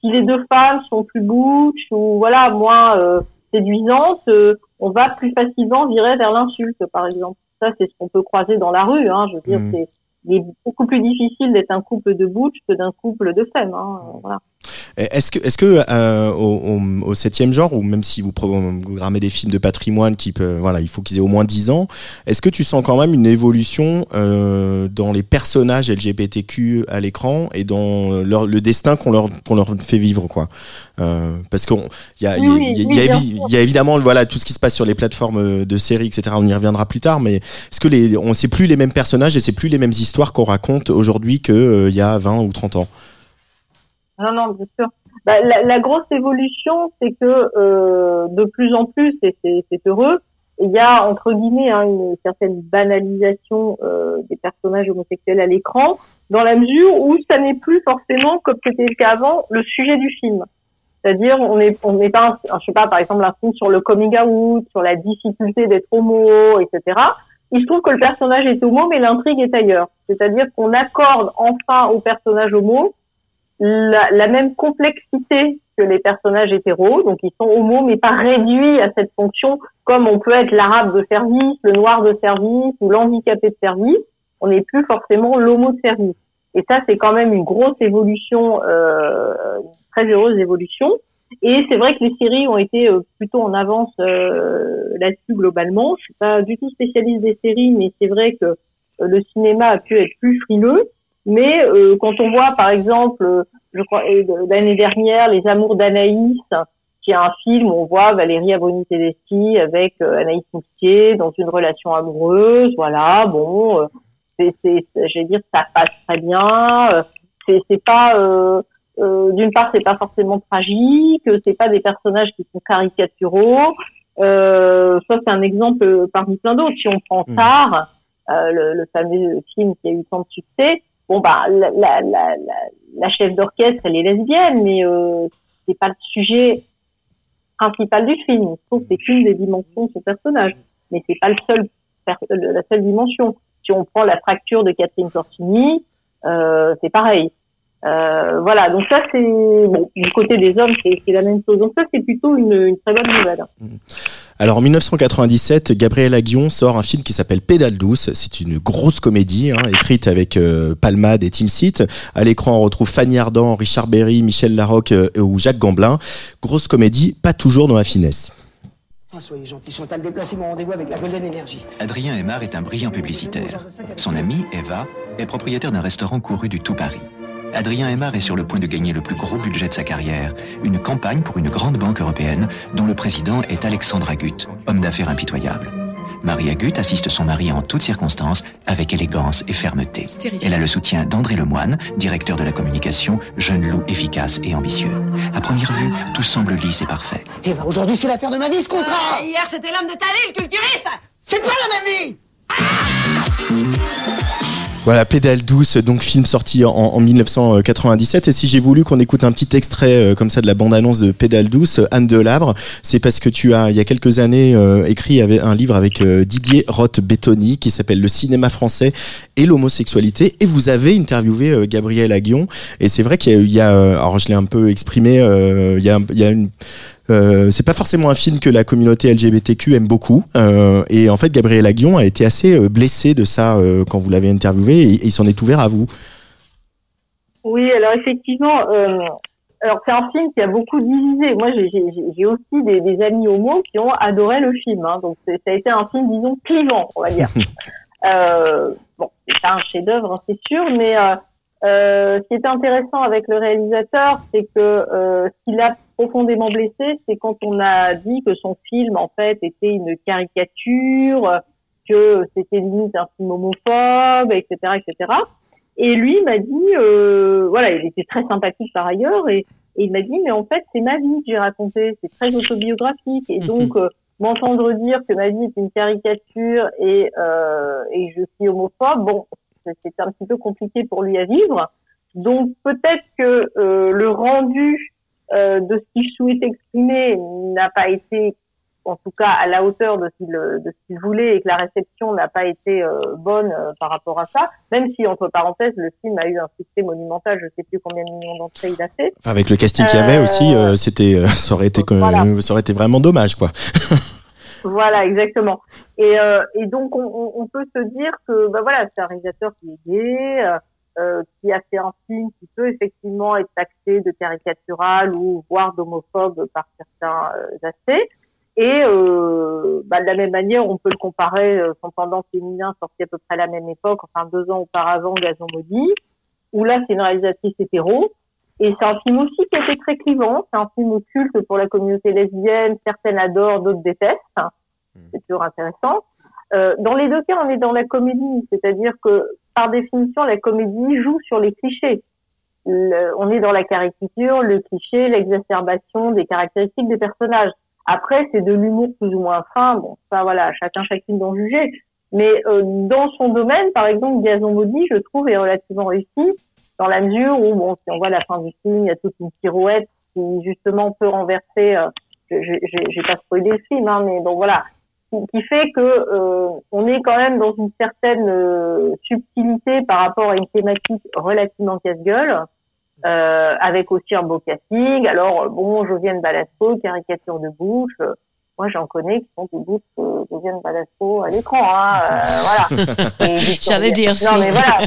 si les deux femmes sont plus butch ou voilà moins euh, séduisantes, euh, on va plus facilement virer vers l'insulte, par exemple. Ça, c'est ce qu'on peut croiser dans la rue. Hein. Je veux dire, Mhm. c'est il est beaucoup plus difficile d'être un couple de butch que d'un couple de femmes. Hein. Voilà. Est-ce que, est-ce que euh, au, au, septième genre, ou même si vous programmez des films de patrimoine qui peut, voilà, il faut qu'ils aient au moins 10 ans, est-ce que tu sens quand même une évolution euh, dans les personnages LGBTQ à l'écran et dans leur, le destin qu'on leur, qu'on leur fait vivre, quoi? Euh, Parce qu'on, il y a, y a- Oui, y a- oui, y a y évidemment, voilà, tout ce qui se passe sur les plateformes de séries, etc. On y reviendra plus tard, mais est-ce que les, on sait plus les mêmes personnages et c'est plus les mêmes histoires qu'on raconte aujourd'hui que euh, y a 20 ou 30 ans? Non, non, bien sûr. Bah, la, la grosse évolution, c'est que euh, de plus en plus, et c'est heureux, il y a entre guillemets hein, une certaine banalisation euh, des personnages homosexuels à l'écran, dans la mesure où ça n'est plus forcément comme c'était le cas avant le sujet du film. C'est-à-dire on est on n'est pas un, je sais pas par exemple un film sur le coming out, sur la difficulté d'être homo, etc. Il se trouve que le personnage est homo, mais l'intrigue est ailleurs. C'est-à-dire qu'on accorde enfin au personnage homo la, la même complexité que les personnages hétéros, donc ils sont homo mais pas réduits à cette fonction comme on peut être l'arabe de service, le noir de service ou l'handicapé de service. On n'est plus forcément l'homo de service. Et ça, c'est quand même une grosse évolution, euh, très heureuse évolution. Et c'est vrai que les séries ont été euh, plutôt en avance euh, là-dessus globalement. Je suis pas du tout spécialiste des séries, mais c'est vrai que euh, le cinéma a pu être plus frileux. Mais euh, quand on voit, par exemple, je crois l'année dernière, Les Amours d'Anaïs, qui est un film où on voit Valérie Aboni Tedeschi avec euh, Anaïs Moustier dans une relation amoureuse. Voilà, bon, euh, c'est, je vais dire, ça passe très bien. C'est, c'est pas, euh, d'une part, c'est pas forcément tragique. C'est pas des personnages qui sont caricaturaux. Euh, ça, c'est un exemple parmi plein d'autres. Si on prend Tar, le, le fameux film qui a eu tant de succès, bon bah la, la, la, la chef d'orchestre elle est lesbienne mais euh, c'est pas le sujet principal du film. Je trouve c'est qu'une des dimensions de ce personnage. Mais c'est pas le seul la seule dimension. Si on prend la fracture de Catherine Corsini euh, c'est pareil. Euh, voilà. Donc ça c'est bon du côté des hommes c'est la même chose. Donc ça c'est plutôt une, une très bonne nouvelle alors en 1997, Gabriel Aguillon sort un film qui s'appelle Pédale douce. C'est une grosse comédie hein, écrite avec euh, Palmade et Tim Seat. À l'écran, on retrouve Fanny Ardant, Richard Berry, Michel Larocque euh, ou Jacques Gamblin. Grosse comédie, pas toujours dans la finesse. Ah, soyez gentil, Chantal, déplacez mon rendez-vous avec la Golden Energy. Adrien Aymar est un brillant publicitaire. Son amie, Eva, est propriétaire d'un restaurant couru du tout Paris. Adrien Aymar est sur le point de gagner le plus gros budget de sa carrière, une campagne pour une grande banque européenne dont le président est Alexandre Agut, homme d'affaires impitoyable. Marie Agut assiste son mari en toutes circonstances avec élégance et fermeté. Elle a le soutien d'André Lemoine, directeur de la communication, jeune loup efficace et ambitieux. À première vue, tout semble lisse et parfait. Eh ben, aujourd'hui, c'est l'affaire de ma vie, ce contrat Hier, c'était l'homme de ta vie, le culturiste C'est pas la même vie Voilà, Pédale douce, donc film sorti en, en 1997. Et si j'ai voulu qu'on écoute un petit extrait euh, comme ça de la bande-annonce de Pédale douce, Anne Delabre, c'est parce que tu as, il y a quelques années, euh, écrit un livre avec euh, Didier Roth-Bettoni qui s'appelle Le cinéma français et l'homosexualité. Et vous avez interviewé euh, Gabriel Aguillon. Et c'est vrai qu'il y a, euh, alors je l'ai un peu exprimé, euh, il y a, il y a une euh, c'est pas forcément un film que la communauté LGBTQ aime beaucoup. Euh, et en fait, Gabriel Aguillon a été assez euh, blessé de ça euh, quand vous l'avez interviewé et, et il s'en est ouvert à vous. Oui, alors effectivement, alors c'est un film qui a beaucoup divisé. Moi, j'ai- aussi des, des amis homo qui ont adoré le film. Hein, donc ça a été un film, disons, clivant, on va dire. [laughs] bon, c'est pas un chef-d'œuvre, hein, c'est sûr, mais euh, ce qui était intéressant avec le réalisateur, c'est que euh, ce l'a profondément blessé, c'est quand on a dit que son film, en fait, était une caricature, que c'était limite un film homophobe, etc., etc. Et lui m'a dit, euh, voilà, il était très sympathique par ailleurs, et, et il m'a dit, mais en fait, c'est ma vie que j'ai racontée, c'est très autobiographique, et donc euh, m'entendre dire que ma vie est une caricature et, euh, et je suis homophobe, bon, c'est- c'était un petit peu compliqué pour lui à vivre. Donc peut-être que euh, le rendu euh, de ce qu'il souhaitait exprimer n'a pas été en tout cas à la hauteur de ce qu'il de ce qu'il voulait et que la réception n'a pas été euh, bonne euh, par rapport à ça, même si entre parenthèses le film a eu un succès monumental, je sais plus combien de millions d'entrées il a fait. Avec le casting qu'il y avait aussi, euh, c'était, euh, [laughs] ça aurait été, Voilà. ça aurait été vraiment dommage, quoi. [laughs] Voilà, exactement. Et, euh, et donc on, on- on peut se dire que bah voilà, c'est un réalisateur qui est gay, euh, qui a fait un film qui peut effectivement être taxé de caricatural ou voire d'homophobe par certains euh, aspects. Et euh, bah, de la même manière, on peut le comparer, euh, son pendant féminin sorti à peu près à la même époque, enfin deux ans auparavant, Gazon maudit, où là c'est une réalisatrice hétéro. Et c'est un film aussi qui a été très clivant. C'est un film culte pour la communauté lesbienne. Certaines adorent, d'autres détestent. C'est toujours intéressant. Euh, dans les deux cas, on est dans la comédie, c'est-à-dire que par définition, la comédie joue sur les clichés. On est dans la caricature, le cliché, l'exacerbation des caractéristiques des personnages. Après, c'est de l'humour plus ou moins fin. Bon, ça, voilà, chacun, chacune d'en juger. Mais euh, dans son domaine, par exemple, Gazon Maudit, je trouve, est relativement réussi dans la mesure où, bon, si on voit la fin du film, il y a toute une pirouette qui justement peut renverser. Euh, j'ai pas spoilé le film, hein, mais bon, voilà, qui, qui fait que euh, on est quand même dans une certaine euh, subtilité par rapport à une thématique relativement casse-gueule. Euh, avec aussi un beau casting. Alors bon, Josiane Balasco, caricature de bouche. Euh, moi, j'en connais qui sont des bouches de Josiane Balasco à l'écran. Hein, euh, voilà. [laughs] J'allais dire non, si. mais voilà.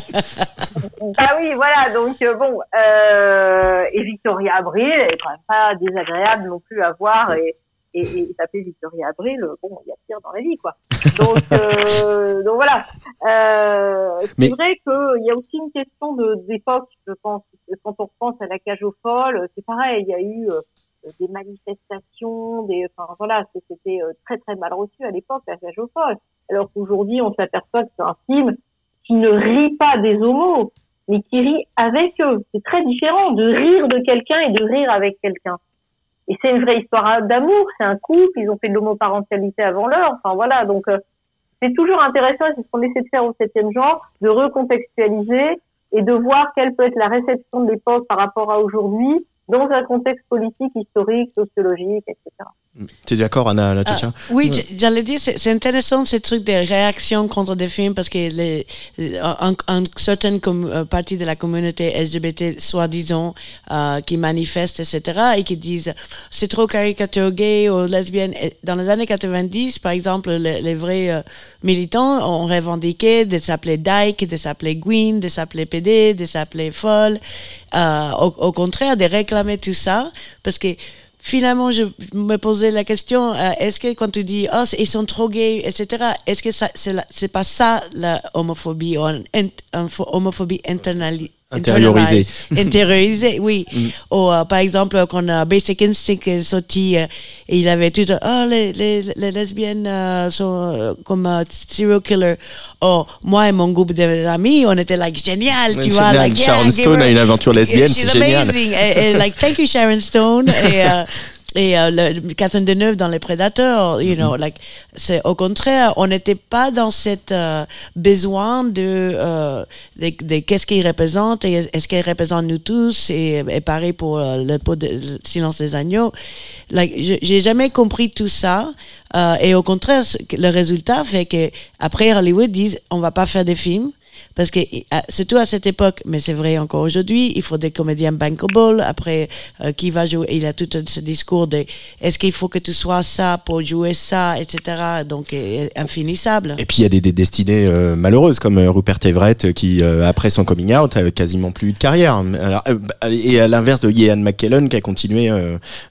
ah oui, voilà. Donc bon, euh, et Victoria Abril, elle est quand même pas désagréable non plus à voir et et, et taper Victoria Abril, bon, il y a pire dans la vie, quoi. Donc, euh, [laughs] donc voilà. Euh, c'est Mais- vrai qu'il y a aussi une question de d'époque, je pense. Quand on repense à la cage aux folles, c'est pareil. Il y a eu euh, des manifestations, des, enfin voilà, c'était euh, très très mal reçu à l'époque la cage aux folles. Alors qu'aujourd'hui, on s'aperçoit que c'est un film qui ne rit pas des homos, mais qui rit avec eux. C'est très différent de rire de quelqu'un et de rire avec quelqu'un. Et c'est une vraie histoire d'amour, c'est un couple, ils ont fait de l'homoparentalité avant l'heure, enfin voilà, donc euh, c'est toujours intéressant, c'est ce qu'on essaie de faire au septième genre, de recontextualiser et de voir quelle peut être la réception de l'époque par rapport à aujourd'hui, dans un contexte politique, historique, sociologique, etc. T'es d'accord, Anna la Ah, Oui, j'allais dire, c'est intéressant ce truc des réactions contre des films parce que les, un, un certaine com- euh, partie de la communauté LGBT, soi-disant, euh, qui manifestent, etc., et qui disent c'est trop caricature gay ou lesbienne. Et Dans les années 90, par exemple, les, les vrais euh, militants ont revendiqué de s'appeler dyke, de s'appeler Gwyn, de s'appeler PD, de s'appeler folle. Euh, au, au contraire, de tout ça parce que finalement, je me posais la question, euh, est-ce que quand tu dis, oh, ils sont trop gays, etc., est-ce que ça, c'est, pas ça la homophobie, ou une homophobie internali- Intériorisée. internalisée, intériorisée, oui. [laughs] Mm. Ou euh, par exemple, quand euh, Basic Instinct est sorti, euh, et il avait tout, oh, les, les, les lesbiennes euh, sont euh, comme euh, serial killer. Oh, moi et mon groupe d'amis, on était like génial, tu vois. Like, Sharon Stone her- a une aventure lesbienne, c'est génial. amazing. et, et, like, thank you Sharon Stone. et euh, [laughs] et euh, le, Catherine Deneuve dans Les Prédateurs, you know, like, c'est au contraire, on n'était pas dans cette euh, besoin de, euh, de, de qu'est-ce qu'il représente et est-ce qu'il représente nous tous et, et pareil pour euh, le pot de le silence des agneaux. Like, j'ai jamais compris tout ça euh, et au contraire, le résultat fait que après Hollywood disent on va pas faire des films parce que surtout à cette époque, mais c'est vrai encore aujourd'hui, il faut des comédiens bankable. Après, euh, qui va jouer Il a tout ce discours de est-ce qu'il faut que tu sois ça pour jouer ça, etc. Donc euh, infinissable. Et puis il y a des, des destinées euh, malheureuses comme euh, Rupert Everett euh, qui euh, après son coming out avait quasiment plus eu de carrière. Alors, bah, et à l'inverse de Ian McKellen qui a continué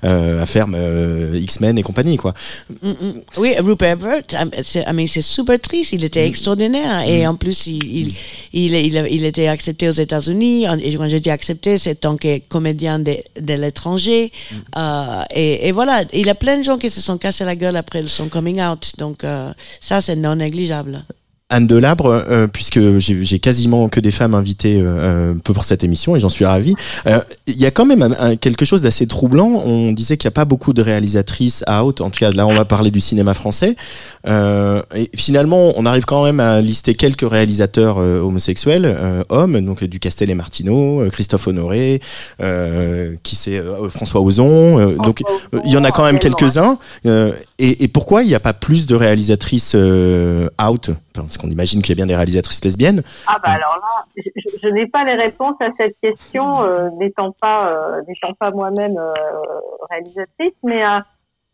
à faire euh, X-Men et compagnie quoi. Mm, mm. Oui, Rupert Everett, ah, c'est ah, mais c'est super triste. Il était extraordinaire et en plus il il, il il il était accepté aux États-Unis. Et quand je dis accepté, c'est tant que comédien de, de l'étranger. Euh, et, et voilà, il y a plein de gens qui se sont cassés la gueule après son coming out. Donc euh, ça, c'est non négligeable. Anne Delabre, euh, puisque j'ai j'ai quasiment que des femmes invitées euh, pour cette émission et j'en suis ravi. Euh, Il y a quand même un- un- quelque chose d'assez troublant. On disait qu'il n'y a pas beaucoup de réalisatrices out. En tout cas, là, on va parler du cinéma français. Euh, et finalement, on arrive quand même à lister quelques réalisateurs euh, homosexuels, euh, hommes, donc du Castel et Martineau, euh, Christophe Honoré, euh, qui c'est euh, François Ozon. euh, donc, euh, il y en a quand même quelques-uns. Euh, et, et pourquoi il n'y a pas plus de réalisatrices euh, out? Parce qu'on imagine qu'il y a bien des réalisatrices lesbiennes. Ah bah alors là, je, je- n'ai pas les réponses à cette question, euh, n'étant pas euh, n'étant pas moi-même euh, réalisatrice, mais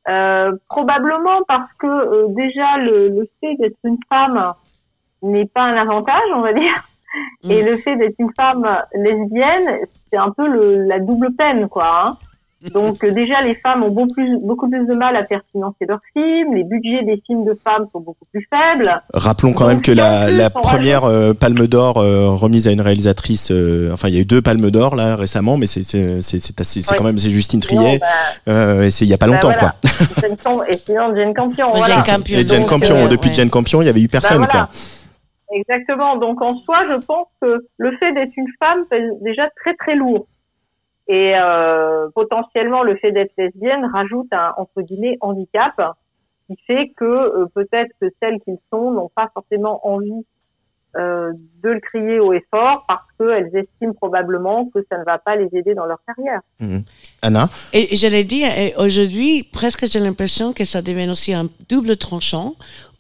euh, probablement parce que euh, déjà le, le fait d'être une femme n'est pas un avantage, on va dire, et le fait d'être une femme lesbienne, c'est un peu le, la double peine, quoi. Hein. Donc euh, déjà, les femmes ont beaucoup plus, beaucoup plus de mal à faire financer leurs films, les budgets des films de femmes sont beaucoup plus faibles. Rappelons quand même que la, la première euh, Palme d'Or euh, remise à une réalisatrice, euh, enfin il y a eu deux Palmes d'Or là récemment, mais c'est c'est c'est c'est assez- c'est Ouais. quand même c'est Justine Triet, Non, bah, euh, et c'est il y a pas Bah, longtemps voilà. quoi. Et sinon, Jane Campion. Voilà. Jane Campion. Et Jane Donc, Campion, euh, depuis ouais. Jane Campion, il y avait eu personne Bah, voilà. quoi. Exactement. Donc en soi, je pense que le fait d'être une femme fait déjà très très lourd. Et euh, potentiellement, le fait d'être lesbienne rajoute un entre guillemets handicap qui fait que euh, peut-être que celles qu'ils sont n'ont pas forcément envie euh, de le crier haut et fort parce qu'elles estiment probablement que ça ne va pas les aider dans leur carrière. Mhm. Anna Et, et je l'ai dit, aujourd'hui, presque j'ai l'impression que ça devient aussi un double tranchant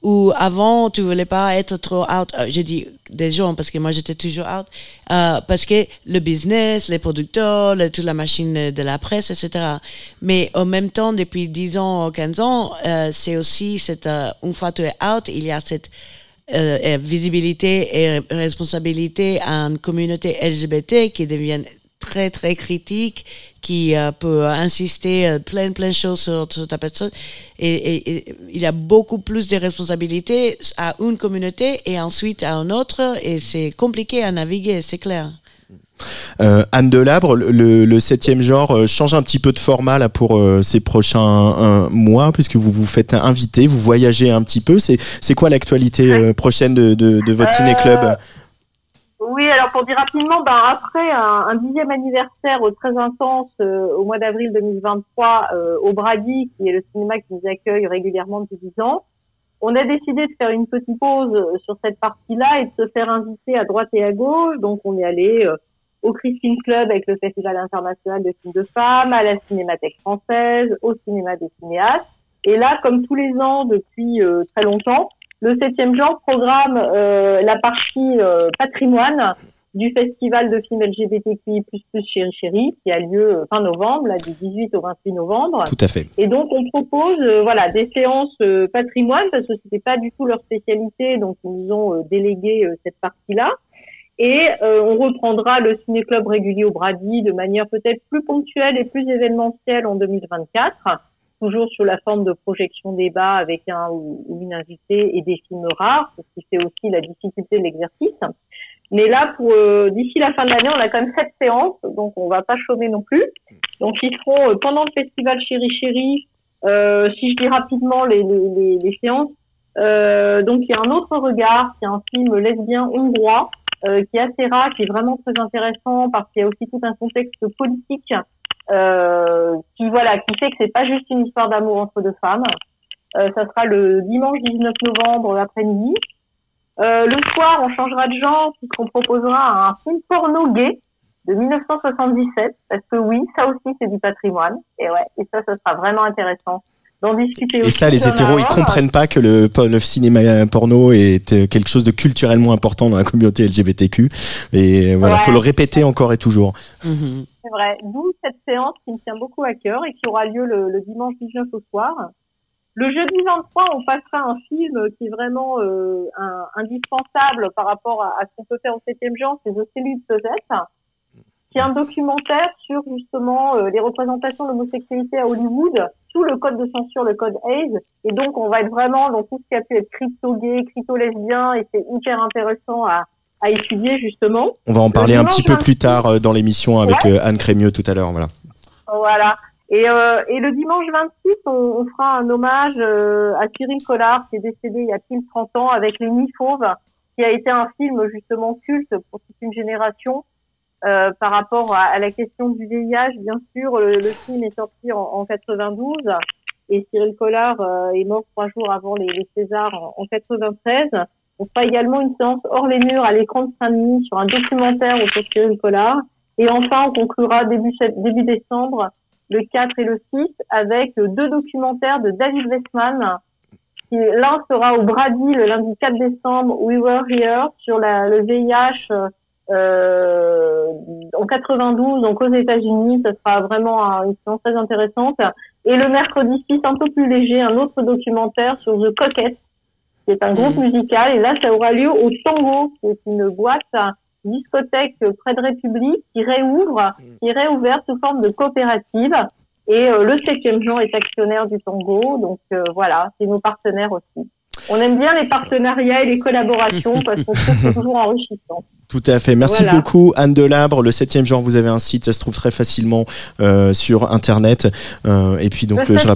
où avant tu voulais pas être trop out. Euh, J'ai dit des gens parce que moi j'étais toujours out euh, parce que le business, les producteurs, le- toute la machine de la presse, etc. Mais en même temps, depuis 10 ans, 15 ans, euh, c'est aussi cette euh, une fois tu es out, il y a cette euh, euh, visibilité et responsabilité à une communauté LGBT qui deviennent très très critique, qui euh, peut insister euh, plein plein de choses sur, sur ta personne et, et- et il y a beaucoup plus de responsabilités à une communauté et ensuite à une autre et c'est compliqué à naviguer, c'est clair. Euh, Anne Delabre, le, le, septième genre euh, change un petit peu de format là pour euh, ces prochains mois puisque vous vous faites inviter, vous voyagez un petit peu. C'est c'est quoi l'actualité euh, prochaine de, de, de votre Euh, ciné-club? Oui, alors pour dire rapidement, ben après un, un dixième anniversaire euh, très intense euh, au mois d'avril 2023 euh, au Brady, qui est le cinéma qui nous accueille régulièrement depuis dix ans, on a décidé de faire une petite pause euh, sur cette partie-là et de se faire inviter à droite et à gauche. Donc on est allé euh, au Chris Film Club avec le Festival international de films de femmes, à la Cinémathèque française, au cinéma des cinéastes. Et là, comme tous les ans depuis euh, très longtemps, le septième genre programme euh, la partie euh, patrimoine du festival de films LGBTQI++ Chéri Chéri qui a lieu euh, fin novembre, là, du 18 au 28 novembre. Tout à fait. Et donc on propose euh, voilà des séances euh, patrimoine parce que c'était pas du tout leur spécialité, donc ils nous ont euh, délégué euh, cette partie-là. Et euh, on reprendra le ciné-club régulier au Brady de manière peut-être plus ponctuelle et plus événementielle en 2024, toujours sous la forme de projection débat avec un ou une invitée et des films rares, ce qui fait aussi la difficulté de l'exercice. Mais là, pour euh, d'ici la fin de l'année, on a quand même sept séances, donc on va pas chômer non plus. Donc ils seront euh, pendant le festival Chéri Chéri. Euh, si je dis rapidement les, les, séances, donc il y a un autre regard, c'est un film lesbien hongrois qui est assez rare, qui est vraiment très intéressant parce qu'il y a aussi tout un contexte politique qui voilà, qui fait que c'est pas juste une histoire d'amour entre deux femmes. Euh, ça sera le dimanche 19 novembre l'après-midi. Euh, le soir, on changera de genre puisqu'on proposera un film porno gay de 1977 parce que oui, ça aussi c'est du patrimoine et ouais, et ça, ça sera vraiment intéressant d'en discuter. Et aussi ça, les hétéros, ils comprennent pas que le, le cinéma porno est euh, quelque chose de culturellement important dans la communauté LGBTQ. Et voilà, Ouais. faut le répéter encore et toujours. C'est vrai. D'où cette séance qui me tient beaucoup à cœur et qui aura lieu le, le dimanche 19 au soir. Le jeudi 23, on passera un film qui est vraiment euh, un- indispensable par rapport à, à ce qu'on peut faire au septième genre, c'est The Cellule Closet, qui est un documentaire sur justement euh, les représentations de l'homosexualité à Hollywood sous le code de censure, le code AIDS. Et donc, on va être vraiment dans tout ce qui a pu être crypto-gay, crypto-lesbien, et c'est hyper intéressant à, à étudier justement. On va en Le parler un petit peu 26, plus tard euh, dans l'émission avec Ouais. euh, Anne Crémieux tout à l'heure. Voilà. Voilà. Et, euh, et le dimanche 26, on, on fera un hommage euh, à Cyril Collard, qui est décédé il y a pile 30 ans, avec Les Nuits Fauves, qui a été un film justement culte pour toute une génération euh, par rapport à, à la question du VIH. Bien sûr, le, le film est sorti en, en 92 et Cyril Collard euh, est mort trois jours avant les, les Césars en, en 93. On fera également une séance hors les murs à l'écran de Saint-Denis sur un documentaire autour de Cyril Collard. Et enfin, on conclura début, début décembre, le 4 et le 6, avec deux documentaires de David Westman. L'un sera au Brady le lundi 4 décembre, We Were Here, sur la, le VIH euh, euh, en 92, donc aux États-Unis. Ça sera vraiment un- une séance très intéressante. Et le mercredi 6, un peu plus léger, un autre documentaire sur The Coquette, qui est un groupe musical. Et là, ça aura lieu au Tango, qui est une boîte discothèque près de République qui réouvre, qui est réouverte sous forme de coopérative. Et euh, le septième genre est actionnaire du Tango. Donc euh, voilà, c'est nos partenaires aussi. On aime bien les partenariats et les collaborations parce qu'on trouve que [laughs] c'est toujours enrichissant. Tout à fait. Merci Voilà. beaucoup Anne Delabre. Le 7e genre, vous avez un site, ça se trouve très facilement euh, sur internet. Euh, et puis donc Le le, je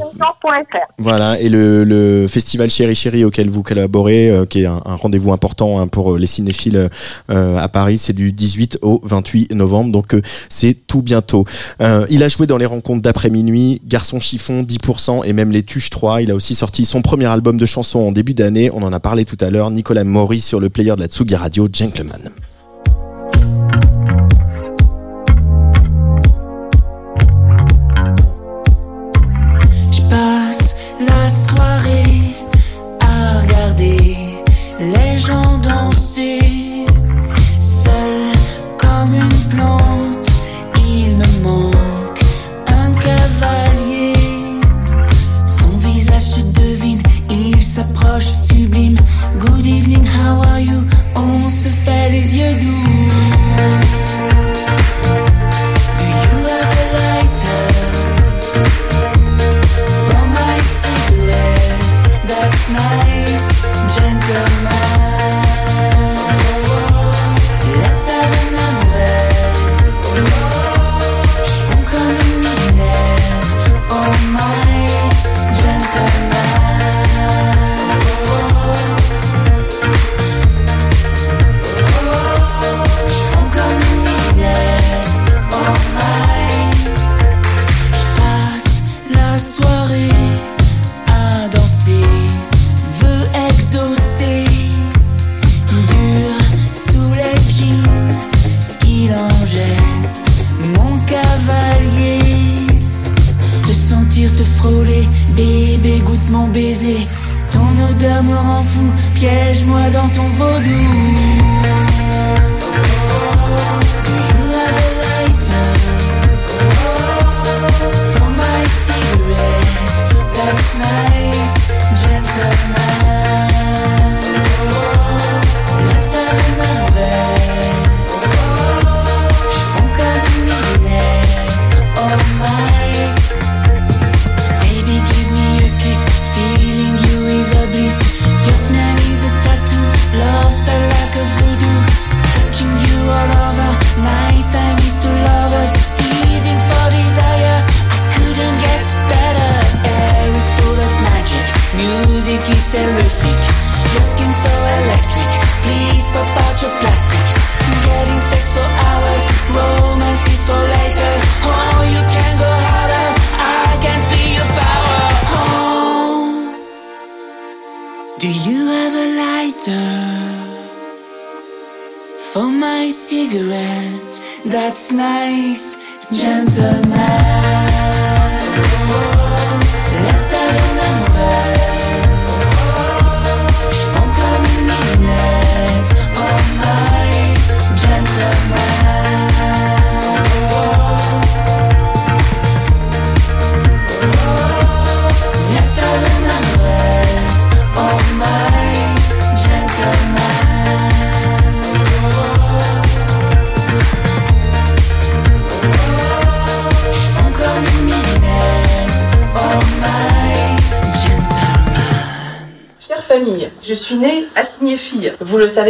voilà et le, le festival Chéri Chéri auquel vous collaborez, euh, qui est un, un rendez-vous important hein, pour euh, les cinéphiles euh, à Paris, c'est du 18 au 28 novembre, donc euh, c'est tout bientôt. Euh, il a joué dans les rencontres d'après minuit, Garçon chiffon, 10% et même les Tuches 3. Il a aussi sorti son premier album de chansons en début d'année. On en a parlé tout à l'heure. Nicolas Maury sur le player de la Tsugi Radio, Gentleman. Sublime. Good evening, how are you? On se fait les yeux doux.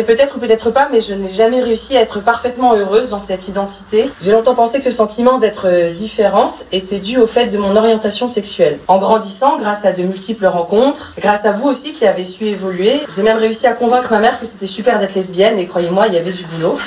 Peut-être ou peut-être pas, mais je n'ai jamais réussi à être parfaitement heureuse dans cette identité. J'ai longtemps pensé que ce sentiment d'être euh, différente était dû au fait de mon orientation sexuelle. En grandissant, grâce à de multiples rencontres, grâce à vous aussi qui avez su évoluer, j'ai même réussi à convaincre ma mère que c'était super d'être lesbienne et croyez-moi, il y avait du boulot.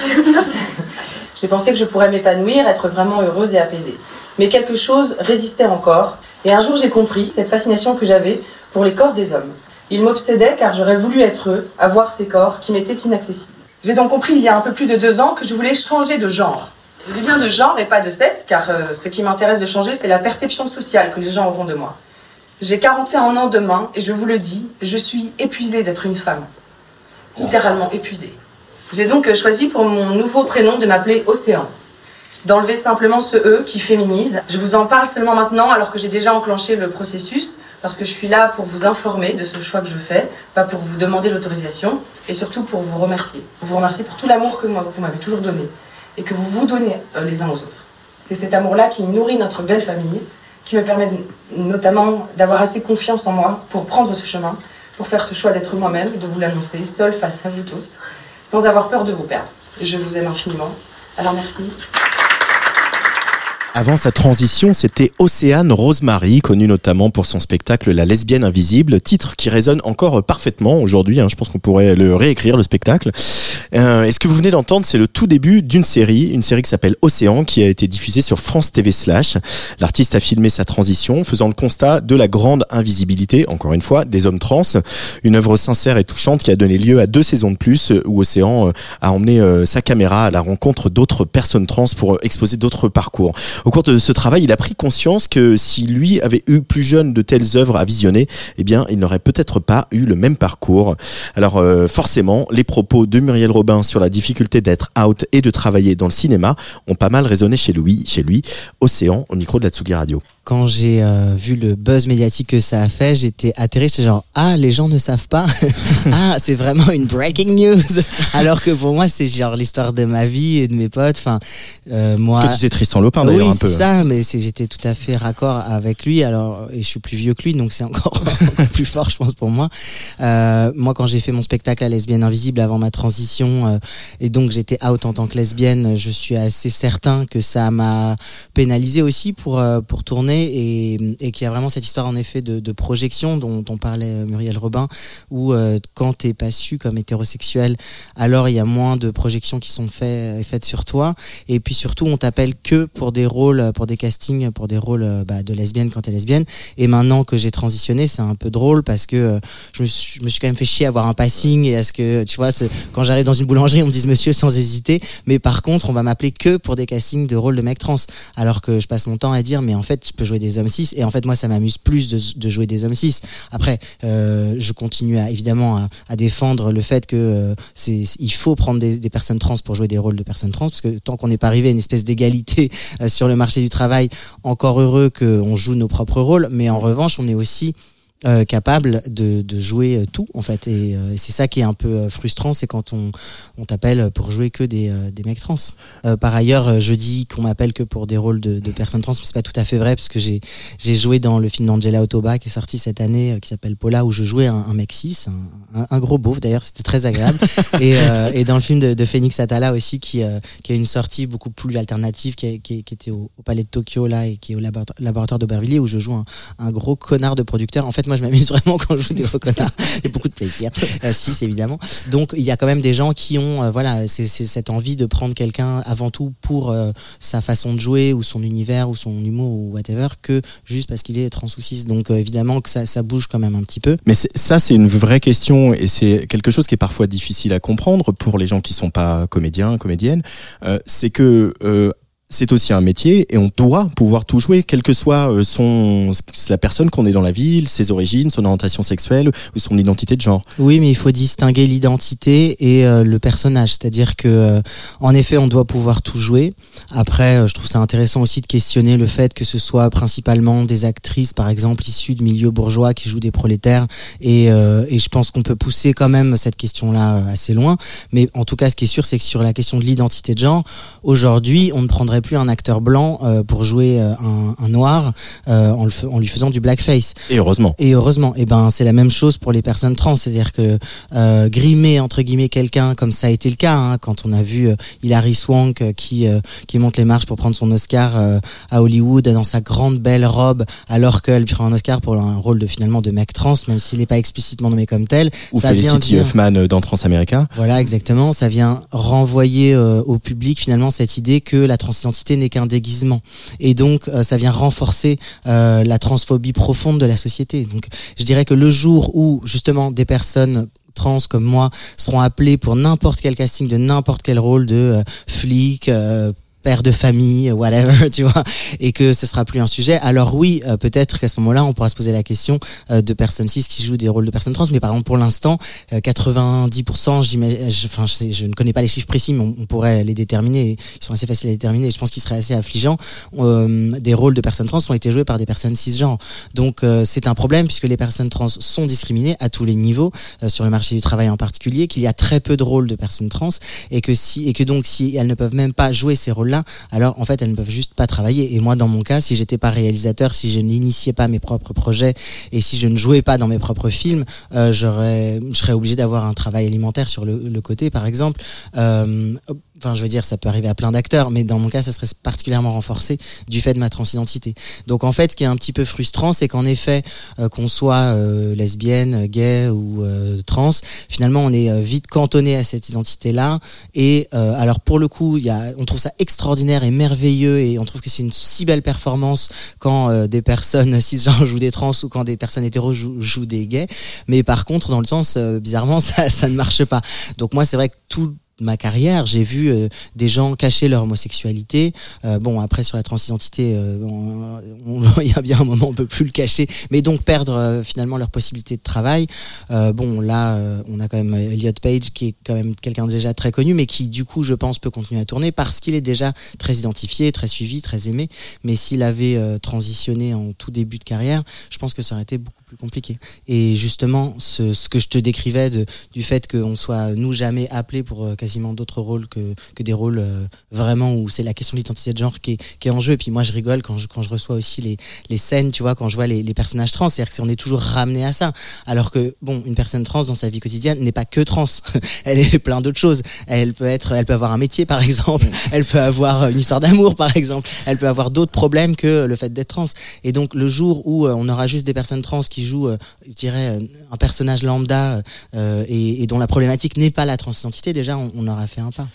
[laughs] j'ai pensé que je pourrais m'épanouir, être vraiment heureuse et apaisée. Mais quelque chose résistait encore. Et un jour, j'ai compris cette fascination que j'avais pour les corps des hommes. Il m'obsédait car j'aurais voulu être eux, avoir ces corps qui m'étaient inaccessibles. J'ai donc compris il y a un peu plus de deux ans que je voulais changer de genre. Je dis bien de genre et pas de sexe, car euh, ce qui m'intéresse de changer, c'est la perception sociale que les gens auront de moi. J'ai 41 ans demain et je vous le dis, je suis épuisée d'être une femme. Littéralement épuisée. J'ai donc euh, choisi pour mon nouveau prénom de m'appeler Océan. D'enlever simplement ce E qui féminise. Je vous en parle seulement maintenant alors que j'ai déjà enclenché le processus parce que je suis là pour vous informer de ce choix que je fais, pas pour vous demander l'autorisation, et surtout pour vous remercier. Vous remercier pour tout l'amour que vous m'avez toujours donné, et que vous vous donnez euh, les uns aux autres. C'est cet amour-là qui nourrit notre belle famille, qui me permet notamment d'avoir assez confiance en moi pour prendre ce chemin, pour faire ce choix d'être moi-même, de vous l'annoncer, seule face à vous tous, sans avoir peur de vous perdre. Je vous aime infiniment. Alors merci. Avant sa transition, c'était Océane Rosemary, connue notamment pour son spectacle La lesbienne invisible, titre qui résonne encore parfaitement aujourd'hui. hein. Je pense qu'on pourrait le réécrire, le spectacle. Euh, et ce que vous venez d'entendre, c'est le tout début d'une série, une série qui s'appelle Océan, qui a été diffusée sur France TV Slash. L'artiste a filmé sa transition, faisant le constat de la grande invisibilité, encore une fois, des hommes trans. Une œuvre sincère et touchante qui a donné lieu à deux saisons de plus, où Océan euh, a emmené euh, sa caméra à la rencontre d'autres personnes trans pour euh, exposer d'autres parcours. Au cours de ce travail, il a pris conscience que si lui avait eu plus jeune de telles œuvres à visionner, eh bien, il n'aurait peut-être pas eu le même parcours. Alors, euh, forcément, les propos de Muriel Robin sur la difficulté d'être out et de travailler dans le cinéma ont pas mal résonné chez lui, chez lui. Océan, au micro de la Tsugi Radio. Quand j'ai euh, vu le buzz médiatique que ça a fait, j'étais atterré. J'étais genre ah les gens ne savent pas. [laughs] ah c'est vraiment une breaking news. Alors que pour moi c'est genre l'histoire de ma vie et de mes potes. Enfin euh, moi. Ce que disait Tristan Lopin d'ailleurs oui, un peu. c'est ça, mais j'étais tout à fait raccord avec lui. Alors et je suis plus vieux que lui, donc c'est encore, [laughs] encore plus fort, je pense pour moi. Euh, moi, quand j'ai fait mon spectacle à lesbienne invisible avant ma transition, euh, et donc j'étais out en tant que lesbienne, je suis assez certain que ça m'a pénalisé aussi pour euh, pour tourner et, et qu'il y a vraiment cette histoire en effet de, projection dont, parlait euh, Muriel Robin, où euh, quand t'es pas su comme hétérosexuel, alors il y a moins de projections qui sont faites faites sur toi, et puis surtout on t'appelle que pour des rôles, pour des castings, pour des rôles euh, bah, de lesbienne quand t'es lesbienne. Et maintenant que j'ai transitionné, c'est un peu drôle parce que euh, je me, suis, quand même fait chier à avoir un passing et à ce que, tu vois, quand j'arrive dans une boulangerie, on me dise monsieur sans hésiter. Mais par contre, on va m'appeler que pour des castings de rôles de mec trans. Alors que je passe mon temps à dire, mais en fait, jouer des hommes cis. Et en fait, moi, ça m'amuse plus de, jouer des hommes cis. Après, euh, je continue à, évidemment à, à défendre le fait que euh, c'est, il faut prendre des, des personnes trans pour jouer des rôles de personnes trans. Parce que tant qu'on n'est pas arrivé à une espèce d'égalité euh, sur le marché du travail, encore heureux qu'on joue nos propres rôles. Mais en revanche, on est aussi euh, capable de, de jouer euh, tout en fait. Et euh, c'est ça qui est un peu euh, frustrant c'est quand on, on t'appelle pour jouer que des, euh, des mecs trans. Euh, par ailleurs je dis qu'on m'appelle que pour des rôles de, de personnes trans mais c'est pas tout à fait vrai parce que j'ai j'ai joué dans le film d'Angela Otoba qui est sorti cette année qui s'appelle Paula où je jouais un, un mec cis un, un, gros beauf d'ailleurs c'était très agréable. [laughs] Et, euh, et dans le film de, de Phoenix Atala aussi qui, euh, qui a une sortie beaucoup plus alternative qui, qui, qui était au, au palais de Tokyo là et qui est au laboratoire, laboratoire d'Aubervilliers où je joue un, un gros connard de producteur. En fait moi je m'amuse [laughs] vraiment quand je joue des gros connards j'ai beaucoup de plaisir. Euh, cis évidemment. Donc il y a quand même des gens qui ont euh, voilà c'est cette envie de prendre quelqu'un avant tout pour euh, sa façon de jouer ou son univers ou son humour ou whatever que juste parce qu'il est trans ou cis donc euh, évidemment que ça, ça bouge quand même un petit peu. Mais ça, c'est une vraie question et c'est quelque chose qui est parfois difficile à comprendre pour les gens qui sont pas comédiens, comédiennes. C'est que c'est aussi un métier et on doit pouvoir tout jouer, quelle que soit euh, la personne qu'on est dans la ville, ses origines, son orientation sexuelle ou son identité de genre. Oui, mais il faut distinguer l'identité et euh, le personnage. C'est-à-dire que, euh, en effet, on doit pouvoir tout jouer. Après, je trouve ça intéressant aussi de questionner le fait que ce soit principalement des actrices, par exemple, issues de milieux bourgeois qui jouent des prolétaires. Et, je pense qu'on peut pousser quand même cette question-là assez loin. Mais en tout cas, ce qui est sûr, c'est que sur la question de l'identité de genre, aujourd'hui, on ne prendrait plus un acteur blanc euh, pour jouer euh, un, un noir euh, en, le fa- en lui faisant du blackface. Et heureusement. Et heureusement, et ben c'est la même chose pour les personnes trans, c'est-à-dire que grimer entre guillemets quelqu'un comme ça a été le cas hein, quand on a vu Hilary Swank qui qui monte les marches pour prendre son Oscar à Hollywood dans sa grande belle robe alors qu'elle prend un Oscar pour un rôle de finalement de mec trans même s'il n'est pas explicitement nommé comme tel. Ou ça vient Felicity dire Huffman dans Transamerica. voilà, exactement. Ça vient renvoyer euh, au public finalement cette idée que la n'est qu'un déguisement. Et donc, euh, ça vient renforcer euh, la transphobie profonde de la société. Donc, je dirais que le jour où justement des personnes trans comme moi seront appelées pour n'importe quel casting de n'importe quel rôle de euh, flic, père de famille, whatever, [laughs] tu vois, et que ce sera plus un sujet. Alors oui, euh, peut-être qu'à ce moment-là, on pourra se poser la question euh, de personnes cis qui jouent des rôles de personnes trans, mais par exemple pour l'instant, euh, 90%, j'imagine, je- je, ne connais pas les chiffres précis, mais on, pourrait les déterminer. Ils sont assez faciles à déterminer. Je pense qu'ils seraient assez affligeants. Euh, des rôles de personnes trans ont été joués par des personnes cisgenres. Donc euh, c'est un problème puisque les personnes trans sont discriminées à tous les niveaux euh, sur le marché du travail en particulier, qu'il y a très peu de rôles de personnes trans et que si et que donc si elles ne peuvent même pas jouer ces rôles alors en fait elles ne peuvent juste pas travailler. Et moi dans mon cas, si j'étais pas réalisateur, si je n'initiais pas mes propres projets et si je ne jouais pas dans mes propres films, euh, j'aurais, je serais obligé d'avoir un travail alimentaire sur le, le côté, par exemple. Euh, Enfin, je veux dire, ça peut arriver à plein d'acteurs, mais dans mon cas, ça serait particulièrement renforcé du fait de ma transidentité. Donc, en fait, ce qui est un petit peu frustrant, c'est qu'en effet, euh, qu'on soit euh, lesbienne, gay ou euh, trans, finalement, on est euh, vite cantonné à cette identité-là. Et euh, alors, pour le coup, y a, on trouve ça extraordinaire et merveilleux, et on trouve que c'est une si belle performance quand euh, des personnes [laughs] cisgenres jouent des trans ou quand des personnes hétéros jouent, jouent des gays. Mais par contre, dans le sens, bizarrement, [laughs] ça, ça ne marche pas. Donc moi, c'est vrai que tout ma carrière, j'ai vu euh, des gens cacher leur homosexualité. Euh, bon, après sur la transidentité, euh, [laughs] il y a bien un moment on peut plus le cacher, mais donc perdre euh, finalement leur possibilité de travail. Bon, là, on a quand même Elliot Page qui est quand même quelqu'un déjà très connu, mais qui du coup, je pense, peut continuer à tourner parce qu'il est déjà très identifié, très suivi, très aimé. Mais s'il avait transitionné en tout début de carrière, je pense que ça aurait été beaucoup plus compliqué. Et justement, ce, ce que je te décrivais de, du fait qu'on soit nous jamais appelés pour euh, quasiment d'autres rôles que, que des rôles euh, vraiment où c'est la question de l'identité de genre qui est, qui est en jeu. Et puis moi, je rigole quand je, quand je reçois aussi les, les scènes, tu vois, quand je vois les, les personnages trans, c'est-à-dire qu'on est toujours ramené à ça. Alors que, bon, une personne trans dans sa vie quotidienne n'est pas que trans. [laughs] elle est plein d'autres choses. Elle peut être, elle peut avoir un métier, par exemple. elle peut avoir une histoire d'amour, par exemple. Elle peut avoir d'autres problèmes que le fait d'être trans. Et donc, le jour où euh, on aura juste des personnes trans qui jouent, euh, je dirais, euh, un personnage lambda euh, et, dont la problématique n'est pas la transidentité, déjà, on, on aura fait un pas.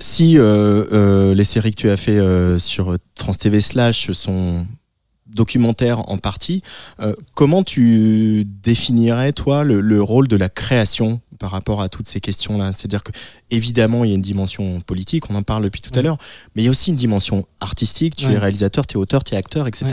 Si les séries que tu as fait sur France TV slash sont documentaires en partie, euh, comment tu définirais toi le, le rôle de la création par rapport à toutes ces questions-là? C'est-à-dire que évidemment il y a une dimension politique, on en parle depuis tout à l'heure, mais il y a aussi une dimension artistique. Tu Ouais. es réalisateur, tu es auteur, tu es acteur, etc.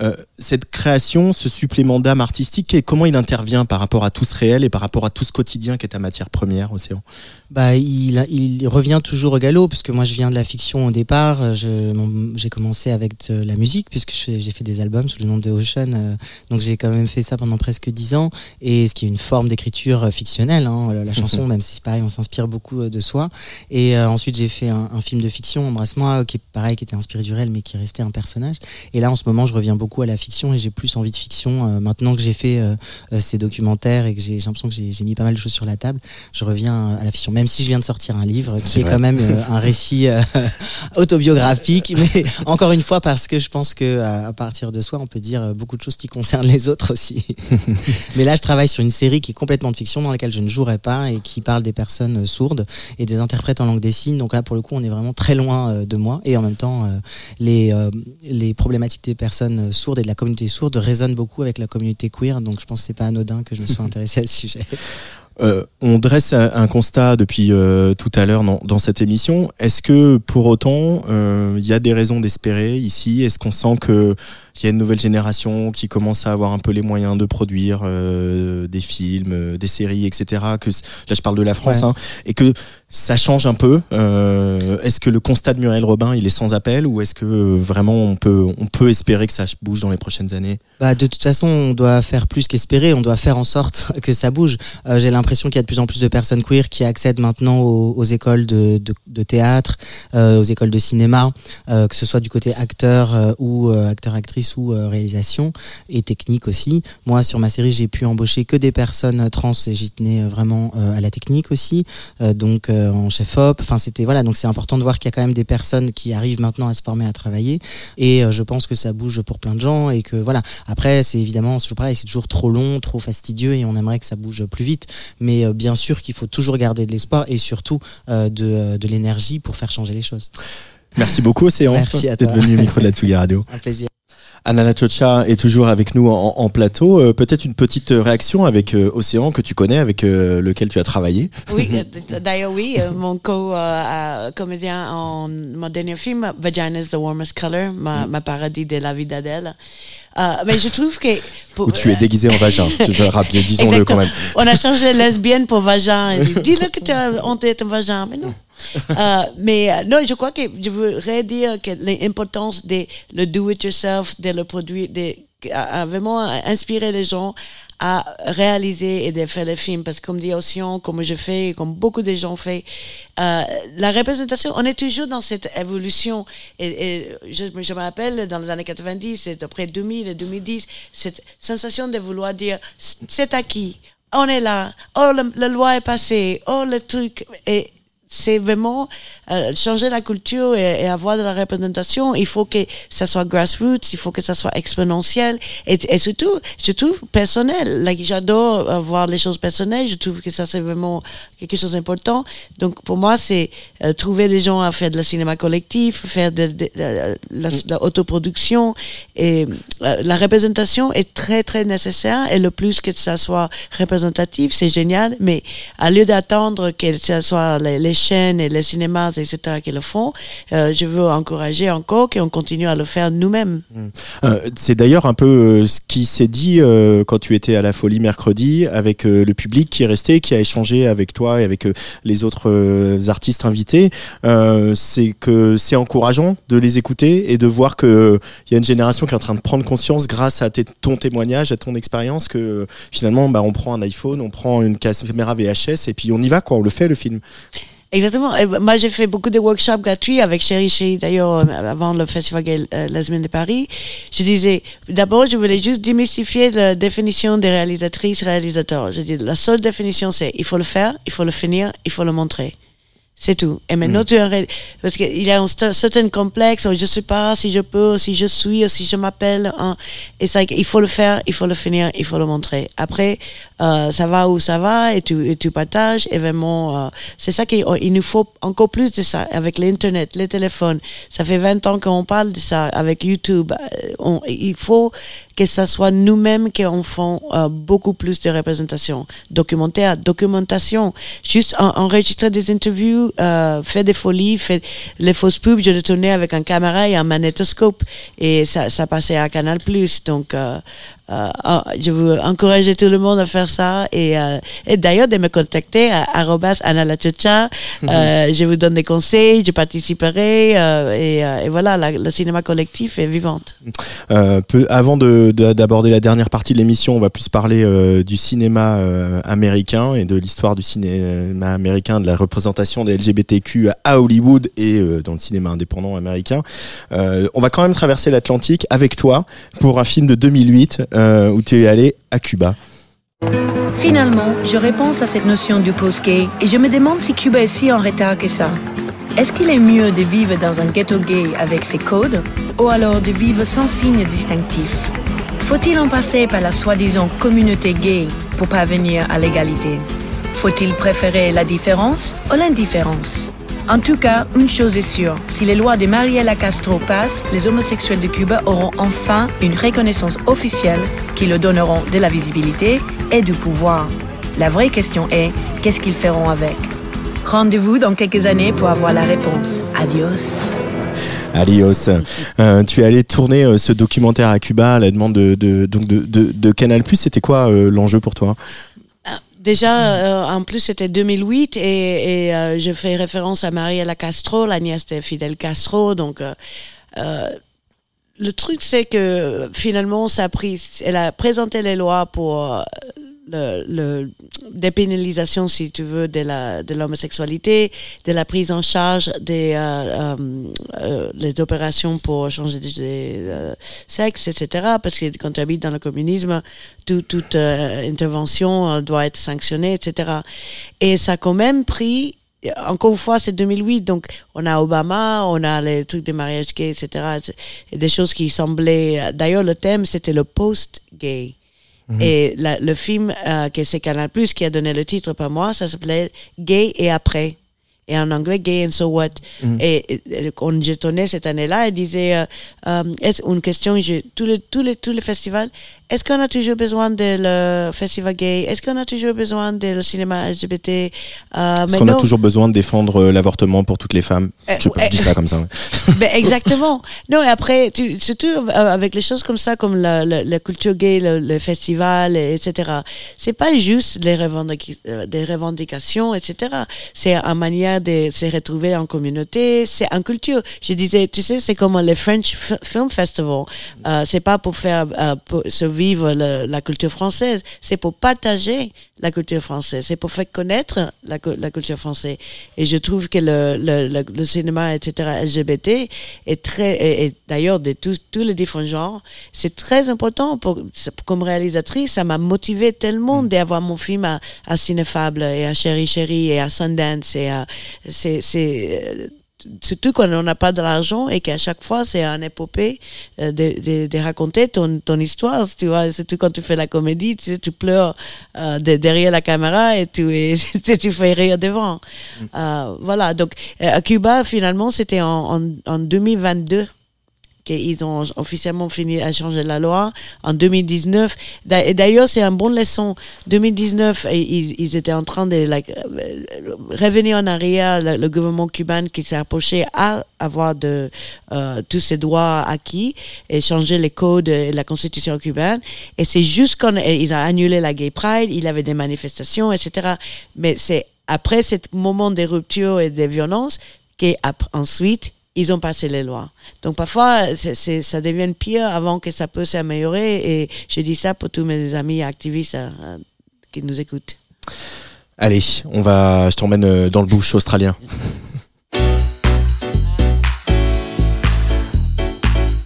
Euh, cette création, ce supplément d'âme artistique, et comment il intervient par rapport à tout ce réel et par rapport à tout ce quotidien qui est ta matière première, Océan? Bah, il, il revient toujours au galop, puisque moi je viens de la fiction au départ. J'ai commencé avec de la musique, puisque j'ai fait des albums sous le nom de Ocean. euh, donc j'ai quand même fait ça pendant presque dix ans, et ce qui est une forme d'écriture euh, fictionnelle, hein, la, la chanson, [laughs] même si c'est pareil, on s'inspire beaucoup euh, de soi. Et ensuite j'ai fait un, un film de fiction, Embrasse-moi, qui est pareil, qui était inspiré du réel, mais qui restait un personnage. Et là en ce moment je reviens beaucoup à la fiction, et j'ai plus envie de fiction. maintenant que j'ai fait ces documentaires et que j'ai l'impression que j'ai mis pas mal de choses sur la table, je reviens à la fiction. Même si je viens de sortir un livre qui est vrai. quand même un récit [laughs] autobiographique, mais [laughs] encore une fois parce que je pense que à à partir de soi, on peut dire euh, beaucoup de choses qui concernent les autres aussi. [laughs] mais là, je travaille sur une série qui est complètement de fiction dans laquelle je ne jouerai pas et qui parle des personnes euh, sourdes et des interprètes en langue des signes. Donc là, pour le coup, on est vraiment très loin euh, de moi et en même temps, les les problématiques des personnes sourdes et de la communauté sourde résonnent beaucoup avec la communauté queer. Donc je pense que c'est pas anodin que je me sois [laughs] intéressé à ce sujet. Euh, on dresse un constat depuis euh, tout à l'heure dans, dans cette émission. Est-ce que pour autant, euh, il y a des raisons d'espérer ici? Est-ce qu'on sent que il y a une nouvelle génération qui commence à avoir un peu les moyens de produire euh, des films, euh, des séries, etc. Que là, je parle de la France, Ouais. hein, et que ça change un peu. Euh, est-ce que le constat de Muriel Robin, il est sans appel, ou est-ce que euh, vraiment on peut on peut espérer que ça bouge dans les prochaines années? Bah, de toute façon, on doit faire plus qu'espérer, on doit faire en sorte [laughs] que ça bouge. Euh, J'ai l'impression qu'il y a de plus en plus de personnes queer qui accèdent maintenant aux, écoles de, de, théâtre, aux écoles de cinéma, que ce soit du côté acteur ou acteur-actrice ou réalisation, et technique aussi. Moi, sur ma série, j'ai pu embaucher que des personnes trans et j'y tenais vraiment à la technique aussi, donc euh, en chef-op. Enfin, c'était voilà, donc c'est important de voir qu'il y a quand même des personnes qui arrivent maintenant à se former à travailler, et euh, je pense que ça bouge pour plein de gens et que voilà. Après, c'est évidemment toujours pareil, c'est toujours trop long, trop fastidieux et on aimerait que ça bouge plus vite. Mais euh, bien sûr qu'il faut toujours garder de l'espoir et surtout de, de l'énergie pour faire changer les choses. Merci beaucoup, Océan, Merci à d'être venu au micro de la [laughs] Tsugi Radio. Un plaisir. Anna Chocha est toujours avec nous en, en plateau. Euh, Peut-être une petite réaction avec euh, Océan que tu connais, avec euh, lequel tu as travaillé. Oui, [laughs] d'ailleurs, oui, mon co-comédien en mon dernier film, Vagina is the Warmest Color, ma, ma parodie de la vie d'Adèle. Euh, mais je trouve que... pour- Où tu es déguisé en vagin. Tu veux rappeler, disons-le quand même. On a changé lesbienne pour vagin. Dis-le que tu as honte d'être un vagin. Mais non. [laughs] Euh, mais euh, non, je crois que je voudrais dire que l'importance de le do-it-yourself, de le produire, de a vraiment inspiré les gens à réaliser et de faire les films. Parce que comme dit Océan, comme je fais, comme beaucoup de gens font, euh, la représentation, on est toujours dans cette évolution. Et, et je, je me rappelle, dans les années 90, et après 2000 et 2010, cette sensation de vouloir dire, c'est acquis, on est là, oh, le- la loi est passée, oh, le truc. Et c'est vraiment euh, changer la culture et, et avoir de la représentation. Il faut que ça soit grassroots, il faut que ça soit exponentiel et, et surtout, surtout personnel. Like, j'adore voir les choses personnelles. Je trouve que ça c'est vraiment quelque chose d'important. Donc pour moi, c'est euh, trouver des gens à faire de la cinéma collectif, faire de, de- de- de la, de la autoproduction et euh, la représentation est très très nécessaire et le plus que ça soit représentatif, c'est génial. Mais à lieu d'attendre que ce soit les, les chaînes et les cinémas, etc., qui le font, euh, je veux encourager encore qu'on continue à le faire nous-mêmes. Euh, c'est d'ailleurs un peu euh, ce qui s'est dit quand tu étais à la Folie mercredi avec le public qui est resté, qui a échangé avec toi et avec les autres artistes invités. C'est que c'est encourageant de les écouter et de voir que euh, il y a une génération qui est en train de prendre conscience grâce à ton témoignage, à ton expérience, que finalement, bah, on prend un iPhone, on prend une caméra VHS et puis on y va, quoi. On le fait le film. Exactement. Moi, j'ai fait beaucoup de workshops gratuits avec Chéri Chéri, d'ailleurs, euh, avant le Festival Gay, euh, Semaine de Paris. Je disais, d'abord, je voulais juste démystifier la définition des réalisatrices, réalisateurs. Je dis, la seule définition, c'est il faut le faire, il faut le finir, il faut le montrer. C'est tout. Et maintenant, tu arrêtes. Parce qu'il y a un cer- certain complexe, où je sais pas si je peux, si je suis, si je m'appelle. hein. Et ça, il faut le faire, il faut le finir, il faut le montrer. Après, euh, ça va où ça va et tu, et tu partages. Et vraiment, euh, c'est ça qu'il il nous faut encore plus de ça avec l'Internet, les téléphones. Ça fait 20 ans qu'on parle de ça avec YouTube. Euh, on- il faut que ça soit nous-mêmes qui en font euh, beaucoup plus de représentation. Documentaire, documentation. Juste en- enregistrer des interviews, euh, faire des folies, faire les fausses pubs. Je le tournais avec un caméra et un magnétoscope. Et ça, ça passait à Canal+. Donc, euh, je veux encourager tout le monde à faire ça. Et, euh, et d'ailleurs, de me contacter à arrobas Anna La Chocha. Euh, je vous donne des conseils, je participerai. euh, et, euh, et voilà, la- le cinéma collectif est vivante. Euh, peu, avant de- de- d'aborder la dernière partie de l'émission, on va plus parler euh, du cinéma euh, américain et de l'histoire du cinéma américain, de la représentation des LGBTQ à Hollywood et euh, dans le cinéma indépendant américain. Euh, on va quand même traverser l'Atlantique avec toi pour un film de 2008 euh, où tu es allé à Cuba. Finalement, je repense à cette notion du post-gay et je me demande si Cuba est si en retard que ça. Est-ce qu'il est mieux de vivre dans un ghetto gay avec ses codes ou alors de vivre sans signe distinctif Faut-il en passer par la soi-disant communauté gay pour parvenir à l'égalité? Faut-il préférer la différence ou l'indifférence? En tout cas, une chose est sûre, si les lois de Mariela Castro passent, les homosexuels de Cuba auront enfin une reconnaissance officielle qui leur donneront de la visibilité et du pouvoir. La vraie question est, qu'est-ce qu'ils feront avec? Rendez-vous dans quelques années pour avoir la réponse. Adios. Alios, euh, tu es allé tourner euh, ce documentaire à Cuba à la demande de, donc Canal+. C'était quoi euh, l'enjeu pour toi? Déjà, euh, en plus, c'était 2008 et, et euh, je fais référence à Mariela Castro, la nièce de Fidel Castro. Donc, euh, euh, le truc, c'est que finalement, ça a pris, elle a présenté les lois pour euh, le, le dépénalisation, si tu veux, de la de l'homosexualité, de la prise en charge des euh, euh, euh, les opérations pour changer de, euh, sexe, etc. Parce que quand tu habites dans le communisme, tout- toute euh, intervention doit être sanctionnée, etc. Et ça a quand même pris encore une fois, c'est 2008, donc on a Obama, on a les trucs de mariage gay, etc. Et des choses qui semblaient. D'ailleurs, le thème c'était le post-gay. Et la- le film euh, que c'est Canal Plus qui a donné le titre par moi, ça s'appelait Gay et après. Et en anglais, Gay and So What. Mhm. Et, et quand je tournais cette année-là, elle disait euh, euh, est-ce- une question, je, tous, les, tous, les, tous les festivals, est-ce qu'on a toujours besoin de le festival gay? Est-ce qu'on a toujours besoin de le cinéma LGBT euh, Est-ce mais qu'on a toujours besoin de défendre euh, l'avortement pour toutes les femmes Euh, je, je dis ça comme ça. ouais. [laughs] Ben, exactement. Non, et après, tu, surtout euh, avec les choses comme ça, comme la, la, la culture gay, le, le festival, et- etc. C'est pas juste les euh, revendications, etc. C'est une manière de se retrouver en communauté. C'est une culture. Je disais, tu sais, c'est comme le French F- Film Festival. Euh, c'est pas pour faire euh, pour survivre le- la culture française, c'est pour partager la culture française, c'est pour faire connaître la, cu- la culture française. Et je trouve que le, le, le, le cinéma, etc., LGBT est très, et, et d'ailleurs de tous les différents genres, c'est très important pour, comme réalisatrice, ça m'a motivé tellement d'avoir mon film à, à Cinefable et à Chéri Chéri et à Sundance et à, c'est, c'est, euh, surtout quand on n'a pas de l'argent et qu'à chaque fois c'est un épopée euh, de, de, de raconter ton, ton histoire, tu vois, surtout quand tu fais la comédie, tu, sais, tu pleures euh, de- derrière la caméra et tu, et [laughs] tu fais rire devant. Euh, voilà, donc à Cuba, finalement, c'était en, en, en 2022 qu'ils ont officiellement fini à changer la loi en 2019. D'a- Et d'ailleurs, c'est une bonne leçon. 2019, et ils, étaient en train de like, euh, revenir en arrière, le, gouvernement cubain qui s'est approché à avoir de, euh, tous ces droits acquis et changer les codes et la constitution cubaine. Et c'est juste quand ils ont annulé la Gay Pride, il y avait des manifestations, etc. Mais c'est après ce moment de rupture et de violence qu'ensuite, ils ont passé les lois. Donc parfois, ça devient pire avant que ça peut s'améliorer. Et je dis ça pour tous mes amis activistes euh, euh, qui nous écoutent. Allez, on va, je t'emmène euh, dans le bush australien. [laughs]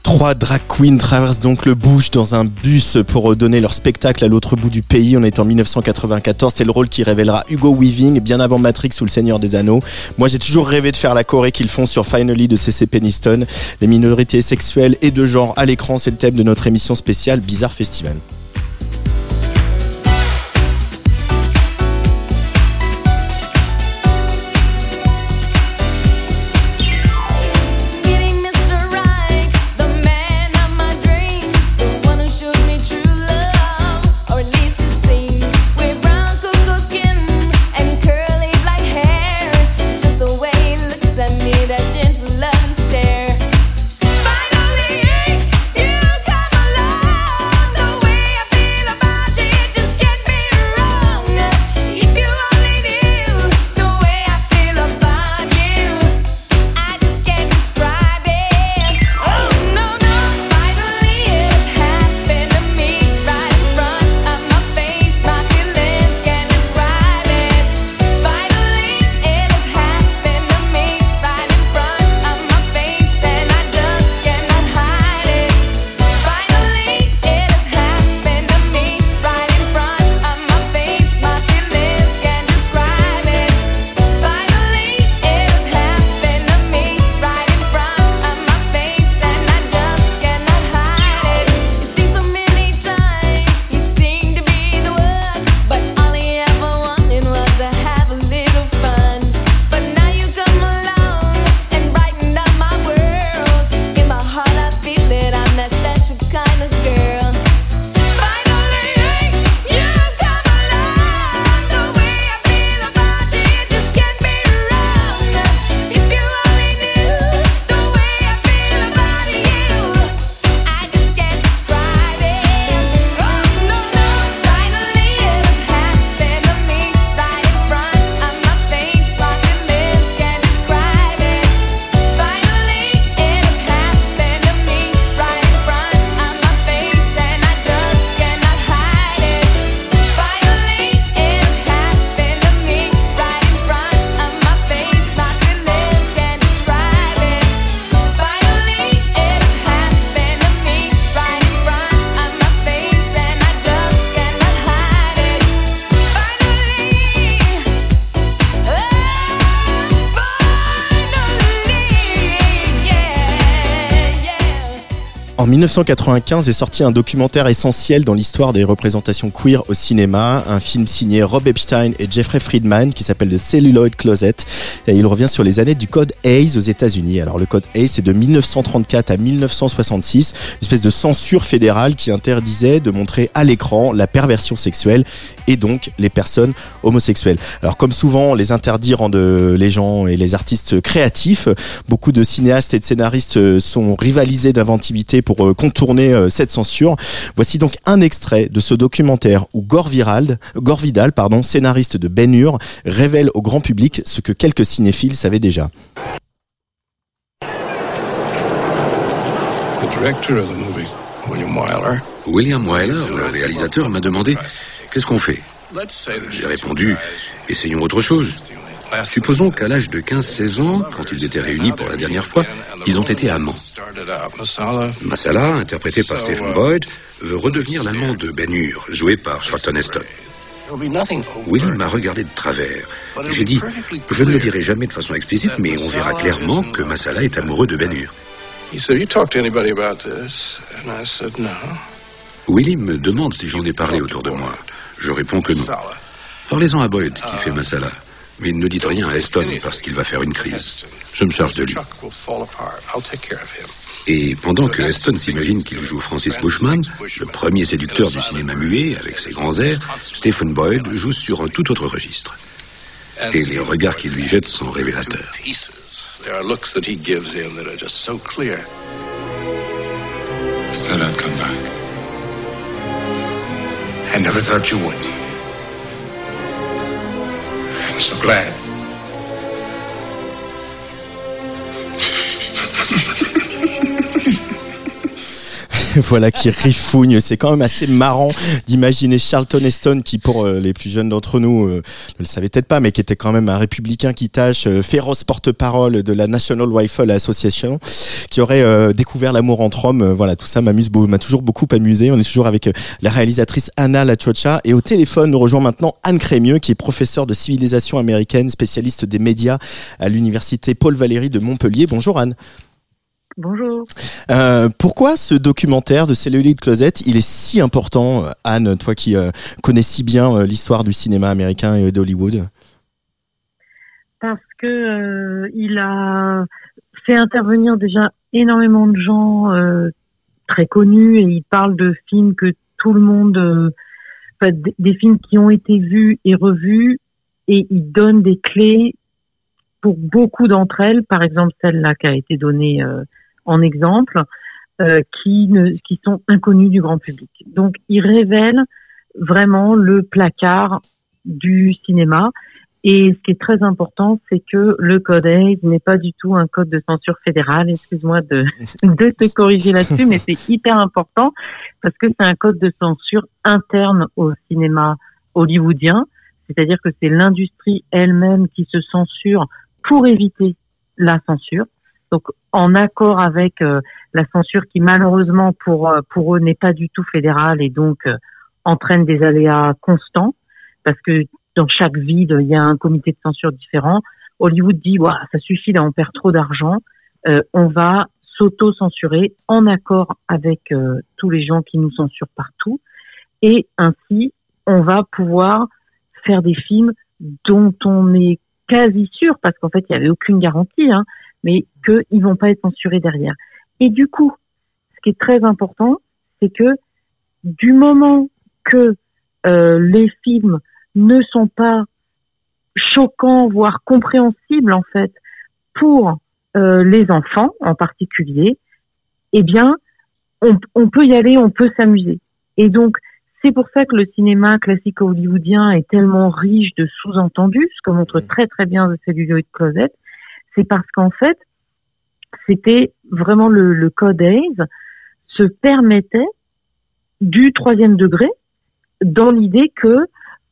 Trois drag queens traversent donc le bush dans un bus pour donner leur spectacle à l'autre bout du pays. On est en 1994. C'est le rôle qui révélera Hugo Weaving, bien avant Matrix ou Le Seigneur des Anneaux. Moi, j'ai toujours rêvé de faire la choré qu'ils font sur Finally de CC Peniston. Les minorités sexuelles et de genre à l'écran, c'est le thème de notre émission spéciale Bizarre Festival. 1995 est sorti un documentaire essentiel dans l'histoire des représentations queer au cinéma, un film signé Rob Epstein et Jeffrey Friedman qui s'appelle The Celluloid Closet et il revient sur les années du code Hayes aux États-Unis. Alors le code Hayes c'est de 1934 à 1966, une espèce de censure fédérale qui interdisait de montrer à l'écran la perversion sexuelle et donc les personnes homosexuelles. Alors comme souvent les interdits rendent les gens et les artistes créatifs, beaucoup de cinéastes et de scénaristes sont rivalisés d'inventivité pour euh, contourner euh, cette censure. Voici donc un extrait de ce documentaire où Gore, Virald, Gore Vidal, pardon, scénariste de Ben Hur, révèle au grand public ce que quelques cinéphiles savaient déjà. The director of the movie, William Wyler, William Wyler, le réalisateur, m'a demandé Qu'est-ce qu'on fait J'ai répondu Essayons autre chose. Supposons qu'à l'âge de 15-16 ans, quand ils étaient réunis pour la dernière fois, ils ont été amants. Masala, interprété par Stephen Boyd, veut redevenir l'amant de Ben Hur, joué par Charlton Heston. William m'a regardé de travers. J'ai dit, je ne le dirai jamais de façon explicite, mais on verra clairement que Masala est amoureux de Ben Hur. Willy me demande si j'en ai parlé autour de moi. Je réponds que non. Parlez-en à Boyd, qui fait Masala. Mais ne dites rien à Heston parce qu'il va faire une crise. Je me charge de lui. Will fall apart. I'll take care of him. Et pendant que Heston s'imagine qu'il joue Francis Bushman, le premier séducteur du cinéma muet avec ses grands airs, Stephen Boyd joue sur un tout autre registre. Et les regards qu'il lui jette sont révélateurs. There are I never thought you would. I'm so glad. [laughs] voilà qui rifougne. C'est quand même assez marrant d'imaginer Charlton Heston qui, pour euh, les plus jeunes d'entre nous, euh, ne le savait peut-être pas, mais qui était quand même un républicain qui tâche, euh, féroce porte-parole de la National Rifle Association, qui aurait découvert l'amour entre hommes. Voilà, tout ça m'amuse, m'a toujours beaucoup amusé. On est toujours avec la réalisatrice Anna Lachocha et au téléphone nous rejoint maintenant Anne Crémieux, qui est professeure de civilisation américaine, spécialiste des médias à l'université Paul Valéry de Montpellier. Bonjour Anne. Bonjour. Euh, pourquoi ce documentaire de Celluloid Closet, il est si important, euh, Anne, toi qui euh, connais si bien euh, l'histoire du cinéma américain et d'Hollywood parce que euh, il a fait intervenir déjà énormément de gens euh, très connus et il parle de films que tout le monde, euh, des- des films qui ont été vus et revus et il donne des clés pour beaucoup d'entre elles, par exemple celle-là qui a été donnée euh, en exemple, euh, qui ne, qui sont inconnues du grand public. Donc il révèle vraiment le placard du cinéma. Et ce qui est très important, c'est que le code AIDS n'est pas du tout un code de censure fédéral. Excuse-moi de, [laughs] de te corriger là-dessus, mais c'est hyper important parce que c'est un code de censure interne au cinéma hollywoodien. C'est-à-dire que c'est l'industrie elle-même qui se censure pour éviter la censure. Donc, en accord avec euh, la censure qui, malheureusement, pour, euh, pour eux, n'est pas du tout fédérale et donc euh, entraîne des aléas constants parce que dans chaque ville, il y a un comité de censure différent. Hollywood dit, Ouah, ça suffit, là, on perd trop d'argent. Euh, on va s'auto-censurer en accord avec euh, tous les gens qui nous censurent partout. Et ainsi, on va pouvoir faire des films dont on est quasi sûr, parce qu'en fait, il n'y avait aucune garantie, hein, mais qu'ils vont pas être censurés derrière. Et du coup, ce qui est très important, c'est que du moment que euh, les films ne sont pas choquants, voire compréhensibles en fait, pour euh, les enfants en particulier, eh bien, on, on peut y aller, on peut s'amuser. Et donc, c'est pour ça que le cinéma classique hollywoodien est tellement riche de sous-entendus, ce que montre très très bien The Celluloid Closet. C'est parce qu'en fait, c'était vraiment le, code AIDS se permettait du troisième degré dans l'idée que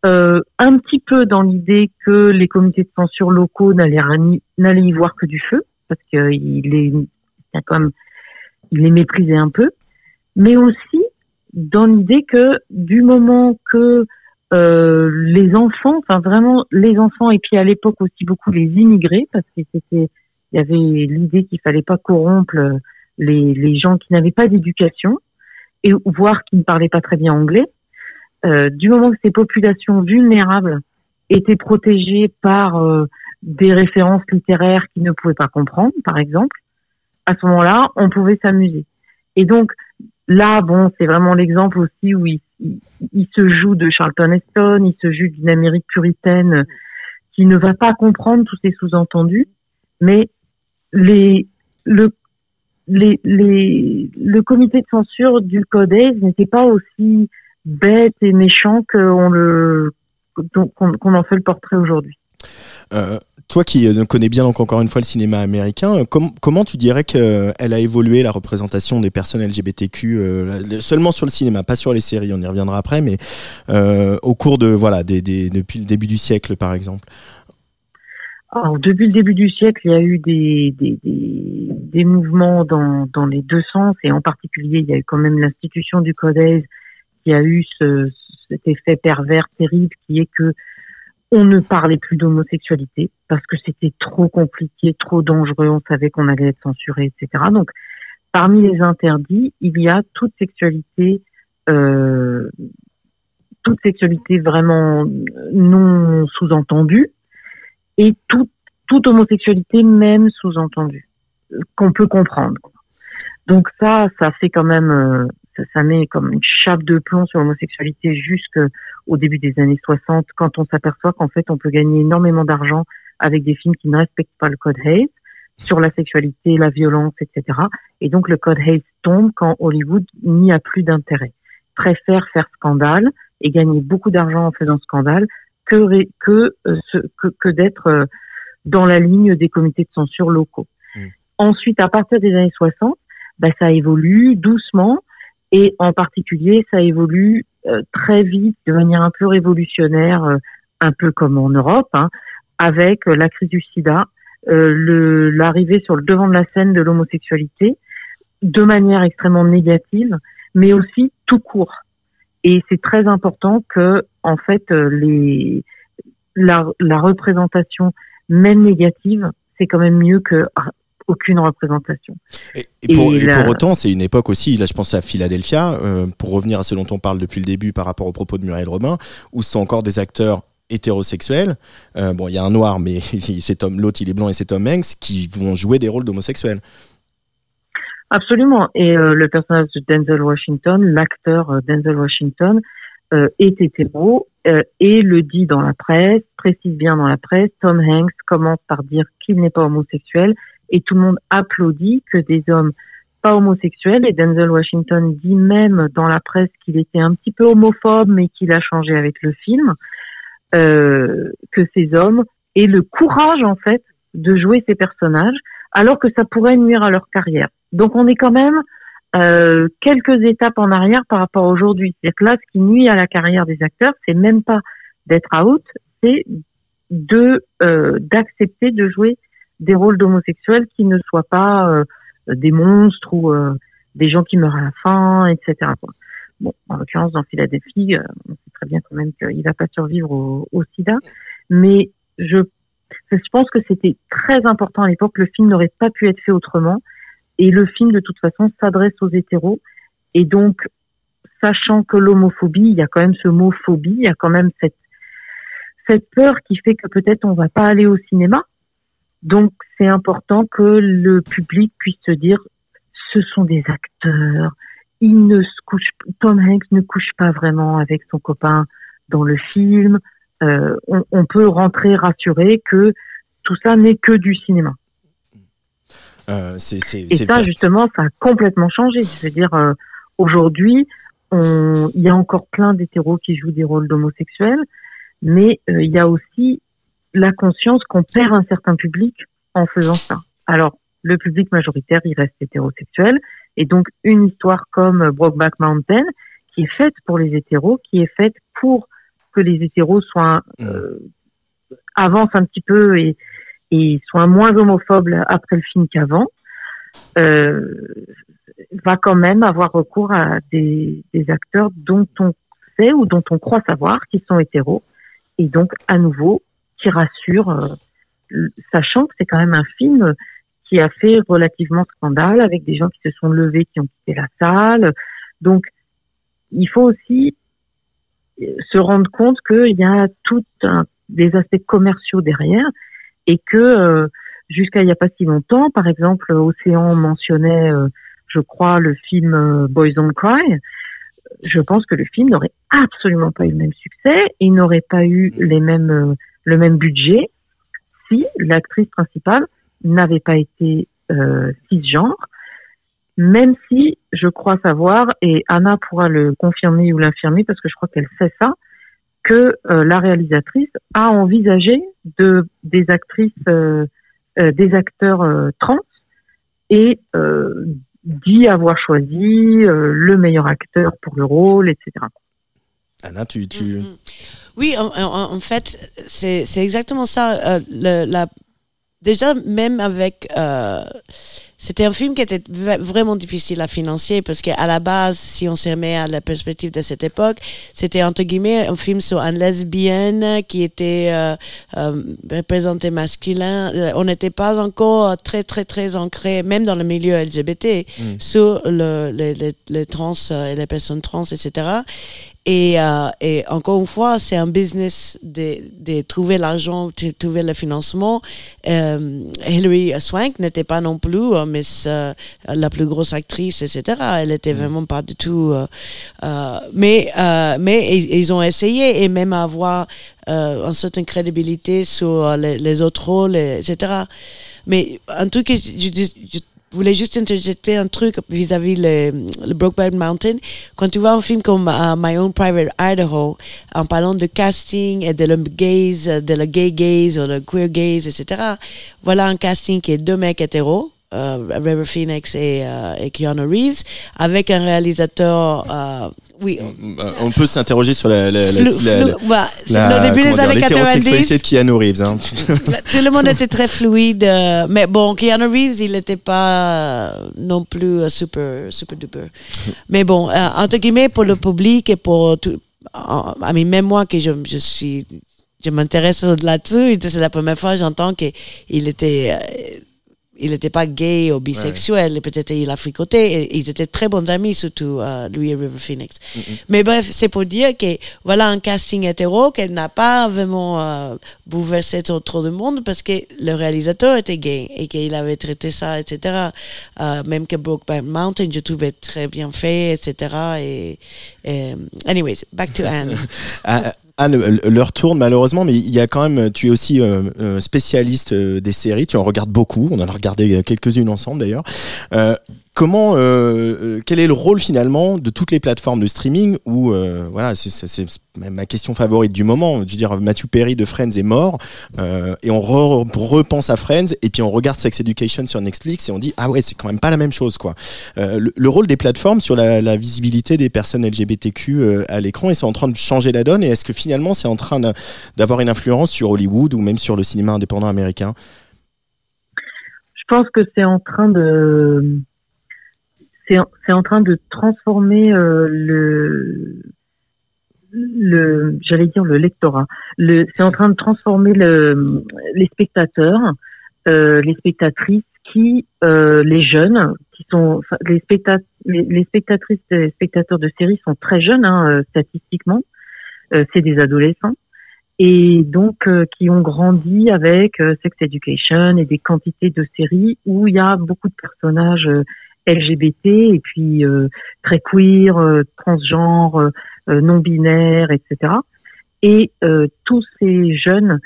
euh, un petit peu dans l'idée que les comités de censure locaux n'allaient y voir que du feu parce qu'il quand même il les méprisait un peu mais aussi dans l'idée que du moment que euh, les enfants, enfin vraiment les enfants et puis à l'époque aussi beaucoup les immigrés parce que c'était il y avait l'idée qu'il fallait pas corrompre les, les gens qui n'avaient pas d'éducation et voire qui ne parlaient pas très bien anglais. Euh, du moment que ces populations vulnérables étaient protégées par euh, des références littéraires qu'ils ne pouvaient pas comprendre, par exemple, à ce moment-là, on pouvait s'amuser. Et donc là, bon, c'est vraiment l'exemple aussi où il, il, se joue de Charlton Heston, il se joue d'une Amérique puritaine qui ne va pas comprendre tous ces sous-entendus, mais le, comité de censure du Codex n'était pas aussi bête et méchant qu'on en fait le portrait aujourd'hui. Euh, toi qui euh, connais bien donc encore une fois le cinéma américain, euh, com- comment tu dirais qu'elle a évolué la représentation des personnes LGBTQ seulement sur le cinéma, pas sur les séries, on y reviendra après, mais au cours de voilà depuis le début du siècle par exemple? Alors, depuis le début du siècle, il y a eu des, des, mouvements dans, dans les deux sens, et en particulier, il y a eu quand même l'institution du Codex qui a eu ce, cet effet pervers terrible qui est que on ne parlait plus d'homosexualité parce que c'était trop compliqué, trop dangereux, on savait qu'on allait être censuré, etc. Donc, parmi les interdits, il y a toute sexualité, euh, toute sexualité vraiment non sous-entendue et tout, toute homosexualité même sous-entendue euh, qu'on peut comprendre. Donc ça, ça fait quand même, euh, ça, ça met comme une chape de plomb sur l'homosexualité jusqu'au début des années 60, quand on s'aperçoit qu'en fait on peut gagner énormément d'argent avec des films qui ne respectent pas le code Hayes sur la sexualité, la violence, etc. Et donc le code Hayes tombe quand Hollywood n'y a plus d'intérêt, préfère faire scandale et gagner beaucoup d'argent en faisant scandale que que euh, que, que d'être euh, dans la ligne des comités de censure locaux. Ensuite, à partir des années 60, bah, ça évolue doucement et en particulier, ça évolue euh, très vite, de manière un peu révolutionnaire, euh, un peu comme en Europe, hein, avec euh, la crise du sida, l'arrivée sur le devant de la scène de l'homosexualité, de manière extrêmement négative, mais aussi tout court. Et c'est très important que, en fait, la représentation, même négative, c'est quand même mieux que ah, aucune représentation. Et pour, Et et la- pour autant, c'est une époque aussi, là je pense à Philadelphia, euh, pour revenir à ce dont on parle depuis le début par rapport aux propos de Muriel Robin, où ce sont encore des acteurs hétérosexuels. Euh, bon, il y a un noir, mais [laughs] l'autre il est blanc et c'est Tom Hanks qui vont jouer des rôles d'homosexuels. Absolument. Et euh, le personnage de Denzel Washington, l'acteur Denzel Washington, est hétéro et le dit dans la presse, précise bien dans la presse. Tom Hanks commence par dire qu'il n'est pas homosexuel et tout le monde applaudit que des hommes pas homosexuels. Et Denzel Washington dit même dans la presse qu'il était un petit peu homophobe, mais qu'il a changé avec le film. Euh, que ces hommes aient le courage en fait de jouer ces personnages alors que ça pourrait nuire à leur carrière. Donc on est quand même euh, quelques étapes en arrière par rapport à aujourd'hui. C'est-à-dire que là, ce qui nuit à la carrière des acteurs, c'est même pas d'être out, c'est de euh, d'accepter de jouer des rôles d'homosexuels qui ne soient pas euh, des monstres ou euh, des gens qui meurent à la fin, etc. Bon, en l'occurrence, dans Philadelphie, euh, on sait très bien quand même qu'il va pas survivre au, au sida, mais je, je pense que c'était très important à l'époque. Le film n'aurait pas pu être fait autrement, et le film de toute façon s'adresse aux hétéros, et donc sachant que l'homophobie, il y a quand même ce mot phobie, il y a quand même cette cette peur qui fait que peut-être on va pas aller au cinéma. Donc c'est important que le public puisse se dire ce sont des acteurs, il ne se couche, Tom Hanks ne couche pas vraiment avec son copain dans le film. Euh, on, on peut rentrer rassuré que tout ça n'est que du cinéma. Euh, c'est, c'est, Et c'est ça, justement, ça a complètement changé. Je veux dire, euh, aujourd'hui, il y a encore plein d'hétéros qui jouent des rôles d'homosexuels, mais euh, il y a aussi la conscience qu'on perd un certain public en faisant ça. Alors, le public majoritaire, il reste hétérosexuel, et donc une histoire comme Brokeback Mountain, qui est faite pour les hétéros, qui est faite pour que les hétéros soient euh, avancent un petit peu et, et soient moins homophobes après le film qu'avant, euh, va quand même avoir recours à des, des acteurs dont on sait ou dont on croit savoir qu'ils sont hétéros, et donc à nouveau qui rassurent, euh, sachant que c'est quand même un film qui a fait relativement scandale avec des gens qui se sont levés, qui ont quitté la salle. Donc, il faut aussi euh, se rendre compte qu'il y a tout un, des aspects commerciaux derrière et que euh, jusqu'à il n'y a pas si longtemps, par exemple, Océan mentionnait, euh, je crois, le film euh, Boys Don't Cry. Je pense que le film n'aurait absolument pas eu le même succès et n'aurait pas eu les mêmes, le même budget si l'actrice principale n'avait pas été euh, cisgenre même si je crois savoir, et Anna pourra le confirmer ou l'infirmer parce que je crois qu'elle sait ça, que euh, la réalisatrice a envisagé de des actrices, euh, euh, des acteurs euh, trans et euh, dit avoir choisi le meilleur acteur pour le rôle, etc. Anna, tu, tu... Mm-hmm. Oui, en, en, en fait, c'est exactement ça. Euh, le, la, déjà, même avec... Euh, c'était un film qui était vraiment difficile à financer parce qu'à la base, si on se remet à la perspective de cette époque, c'était entre guillemets un film sur une lesbienne qui était euh, euh, représentée masculin. On n'était pas encore très très très ancré, même dans le milieu LGBT, Mm. sur le, les, les, les trans et les personnes trans, etc. Et, euh, et encore une fois, c'est un business de, de trouver l'argent, de trouver le financement. Euh, Hilary Swank n'était pas non plus euh, Miss, euh, la plus grosse actrice, etc. Elle était vraiment pas du tout. euh, euh, mais euh, mais ils, ont essayé et même avoir euh, une certaine crédibilité sur les, les autres rôles, et- etc. Mais un truc que je, je- je voulais juste interjeter un truc vis-à-vis le, le Mountain? Quand tu vois un film comme euh, My Own Private Idaho, en parlant de casting et de le gaze, de le gay gaze ou le queer gaze, etc. Voilà un casting qui est deux mecs hétéros. Euh, River Phoenix et, euh, et Keanu Reeves avec un réalisateur euh, oui On peut s'interroger sur la, la, Flou- la- flou- bah, la- le début des années l'hétérosexualité 90. de Keanu Reeves. Hein. tout le monde était très fluide. euh, mais bon, Keanu Reeves, il n'était pas non plus euh, super, super duper. Mais bon, euh, entre guillemets, pour le public et pour tout, même moi que je, je suis, je m'intéresse là-dessus, c'est la première fois que j'entends qu'il était, il n'était pas gay ou bisexuel, et peut-être il a fricoté, et ils étaient très bons amis, surtout euh, lui et River Phoenix. Mais bref, c'est pour dire que voilà un casting hétéro qui n'a pas vraiment euh, bouleversé trop, trop de monde parce que le réalisateur était gay et qu'il avait traité ça, etc. Euh, même que Brokeback Mountain, je trouvais très bien fait, etc. Et, et anyways, back to Anne. [laughs] Ah, Anne, euh, l'heure tourne malheureusement, mais il y a quand même, tu es aussi euh, euh, spécialiste euh, des séries, tu en regardes beaucoup, on en a regardé quelques-unes ensemble d'ailleurs. Comment, euh, euh, quel est le rôle finalement de toutes les plateformes de streaming où, euh, voilà, c'est- ma question favorite du moment. Je veux dire, Matthew Perry de Friends est mort euh, et on re- repense à Friends et puis on regarde Sex Education sur Netflix et on dit ah ouais c'est quand même pas la même chose quoi. Euh, le, le rôle des plateformes sur la, la visibilité des personnes LGBTQ euh, à l'écran et c'est en train de changer la donne et est-ce que finalement c'est en train d'avoir une influence sur Hollywood ou même sur le cinéma indépendant américain? Je pense que c'est en train de c'est c'est en train de transformer euh, le le j'allais dire le lectorat. Le c'est en train de transformer le les spectateurs euh, les spectatrices qui euh, les jeunes qui sont les spectat les spectatrices et spectateurs de séries sont très jeunes hein, euh, statistiquement. Euh, c'est des adolescents. Et donc euh, qui ont grandi avec euh, Sex Education et des quantités de séries où il y a beaucoup de personnages euh, LGBT et puis euh, très queer, euh, transgenres, euh, non binaires, etc. Et tous ces jeunes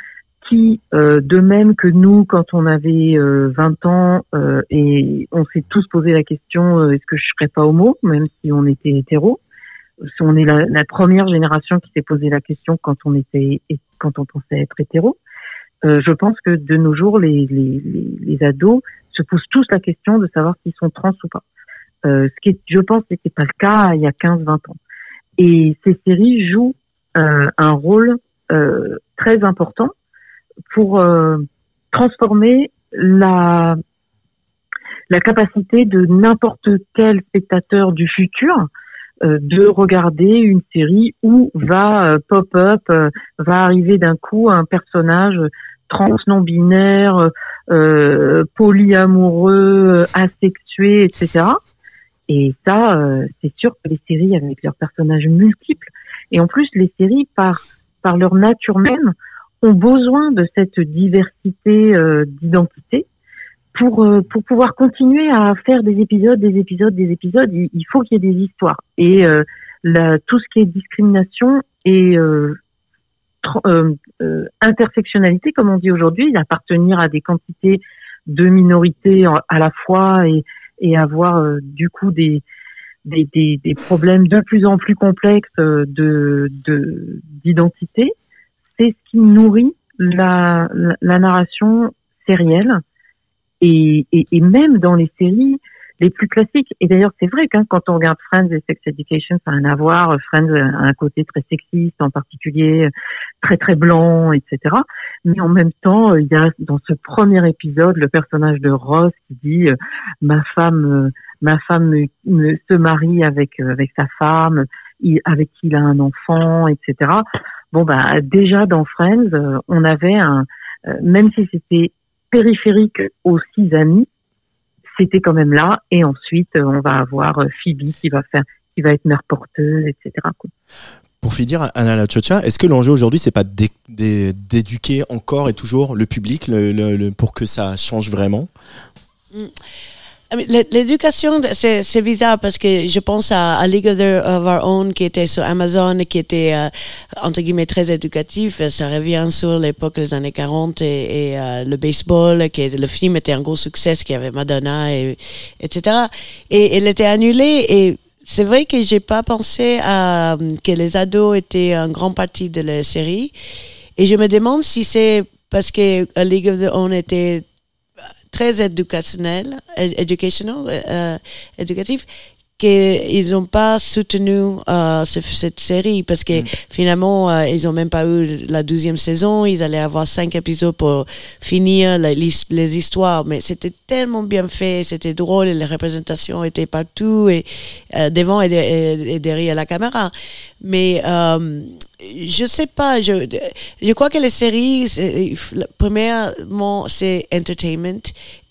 qui, euh, de même que nous, quand on avait euh, 20 ans, euh, et on s'est tous posé la question est-ce que je serais pas homo, même si on était hétéro. On est la, première génération qui s'est posé la question quand on était quand on pensait être hétéro. Je pense que de nos jours, les, les, les ados se posent tous la question de savoir s'ils sont trans ou pas. Euh, ce qui je pense, n'était pas le cas il y a 15-20 ans. Et ces séries jouent euh, un rôle euh, très important pour euh, transformer la la capacité de n'importe quel spectateur du futur euh, de regarder une série où va euh, pop-up, va arriver d'un coup un personnage trans non binaire, euh, polyamoureux, euh, asexué, etc. Et ça, euh, c'est sûr que les séries avec leurs personnages multiples, et en plus les séries par par leur nature même ont besoin de cette diversité euh, d'identité pour euh, pour pouvoir continuer à faire des épisodes, des épisodes, des épisodes. Il, il faut qu'il y ait des histoires et euh, la, tout ce qui est discrimination et euh, tr- euh, euh, intersectionnalité, comme on dit aujourd'hui, appartenir à des quantités de minorités en- à la fois et, avoir euh, du coup des, des, problèmes de plus en plus complexes euh, de de- d'identité, c'est ce qui nourrit la, la, narration sérielle. Et, et même dans les séries les plus classiques. Et d'ailleurs, c'est vrai que hein, quand on regarde Friends et Sex Education, ça n'a rien à voir. Friends a un côté très sexiste, en particulier très très blanc, etc. Mais en même temps, euh, il y a dans ce premier épisode le personnage de Ross qui dit euh, ma femme, euh, ma femme me- me- se marie avec euh, avec sa femme, avec qui il a un enfant, etc. Bon bah déjà dans Friends, euh, on avait un euh, même si c'était périphérique aux six amis, c'était quand même là. Et ensuite, euh, on va avoir euh, Phoebe qui va faire, qui va être mère porteuse, etc. Pour finir, Anna La Chocha, est-ce que l'enjeu aujourd'hui, c'est pas d'é- d'é- d'éduquer encore et toujours le public le- le- le- pour que ça change vraiment? L'é- L'éducation, c'est bizarre parce que je pense à, à League of, Our Own qui était sur Amazon qui était euh, entre guillemets très éducatif. Ça revient sur l'époque des années 40 et, et, euh, le baseball, qui le film était un gros succès, qui avait Madonna et etc. Et elle était annulée et c'est vrai que j'ai pas pensé à que les ados étaient en grande partie de la série. Et je me demande si c'est parce que A League of Their Own était très éducationnel, educational, euh, éducatif, qu'ils n'ont pas soutenu euh, ce- cette série parce que finalement euh, ils n'ont même pas eu la douzième saison. Ils allaient avoir cinq épisodes pour finir la- les histoires. Mais c'était tellement bien fait c'était drôle et les représentations étaient partout et euh, devant et, de- et- et derrière la caméra mais euh, je sais pas je je crois que les séries premièrement c'est entertainment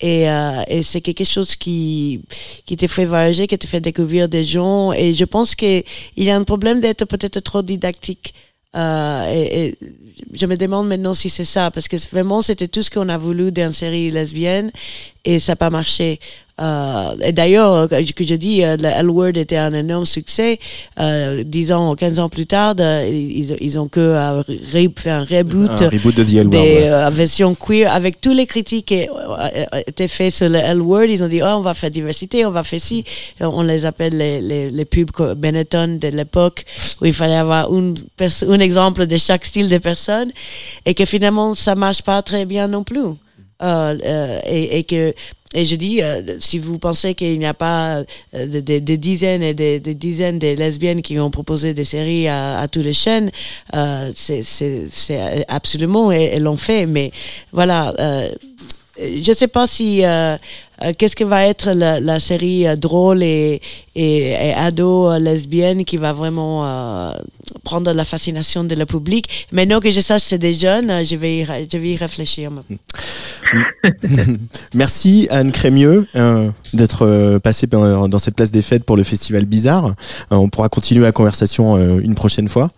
et, euh, et c'est quelque chose qui qui te fait voyager qui te fait découvrir des gens et je pense que il y a un problème d'être peut-être trop didactique euh, et, et je me demande maintenant si c'est ça parce que vraiment c'était tout ce qu'on a voulu d'une série lesbienne et ça n'a pas marché et d'ailleurs, que que je dis, euh, le L-Word était un énorme succès. Euh, 10 ans, 15 ans plus tard, ils, ils ont que euh, re- fait un reboot, Un reboot de The L Word, des ouais. euh, versions queer avec tous les critiques qui euh, étaient faits sur le L-Word. Ils ont dit, oh, on va faire diversité, on va faire ci. On les appelle les, les, les pubs Benetton de l'époque où il fallait avoir une un exemple de chaque style de personne et que finalement, ça marche pas très bien non plus. Euh, euh, et, et que et je dis, euh, si vous pensez qu'il n'y a pas euh, des de, dizaines et des de dizaines de lesbiennes qui ont proposé des séries à, à toutes les chaînes, euh, c'est absolument, et elles l'ont fait. Mais voilà, euh, je sais pas si euh, euh, qu'est-ce que va être la, série drôle et, ado lesbienne qui va vraiment prendre la fascination de le public. Maintenant que je sache c'est des jeunes, je vais y, je vais y réfléchir. [laughs] Merci Anne Crémieux euh, d'être passée dans cette place des fêtes pour le festival Bizarre. On pourra continuer la conversation une prochaine fois.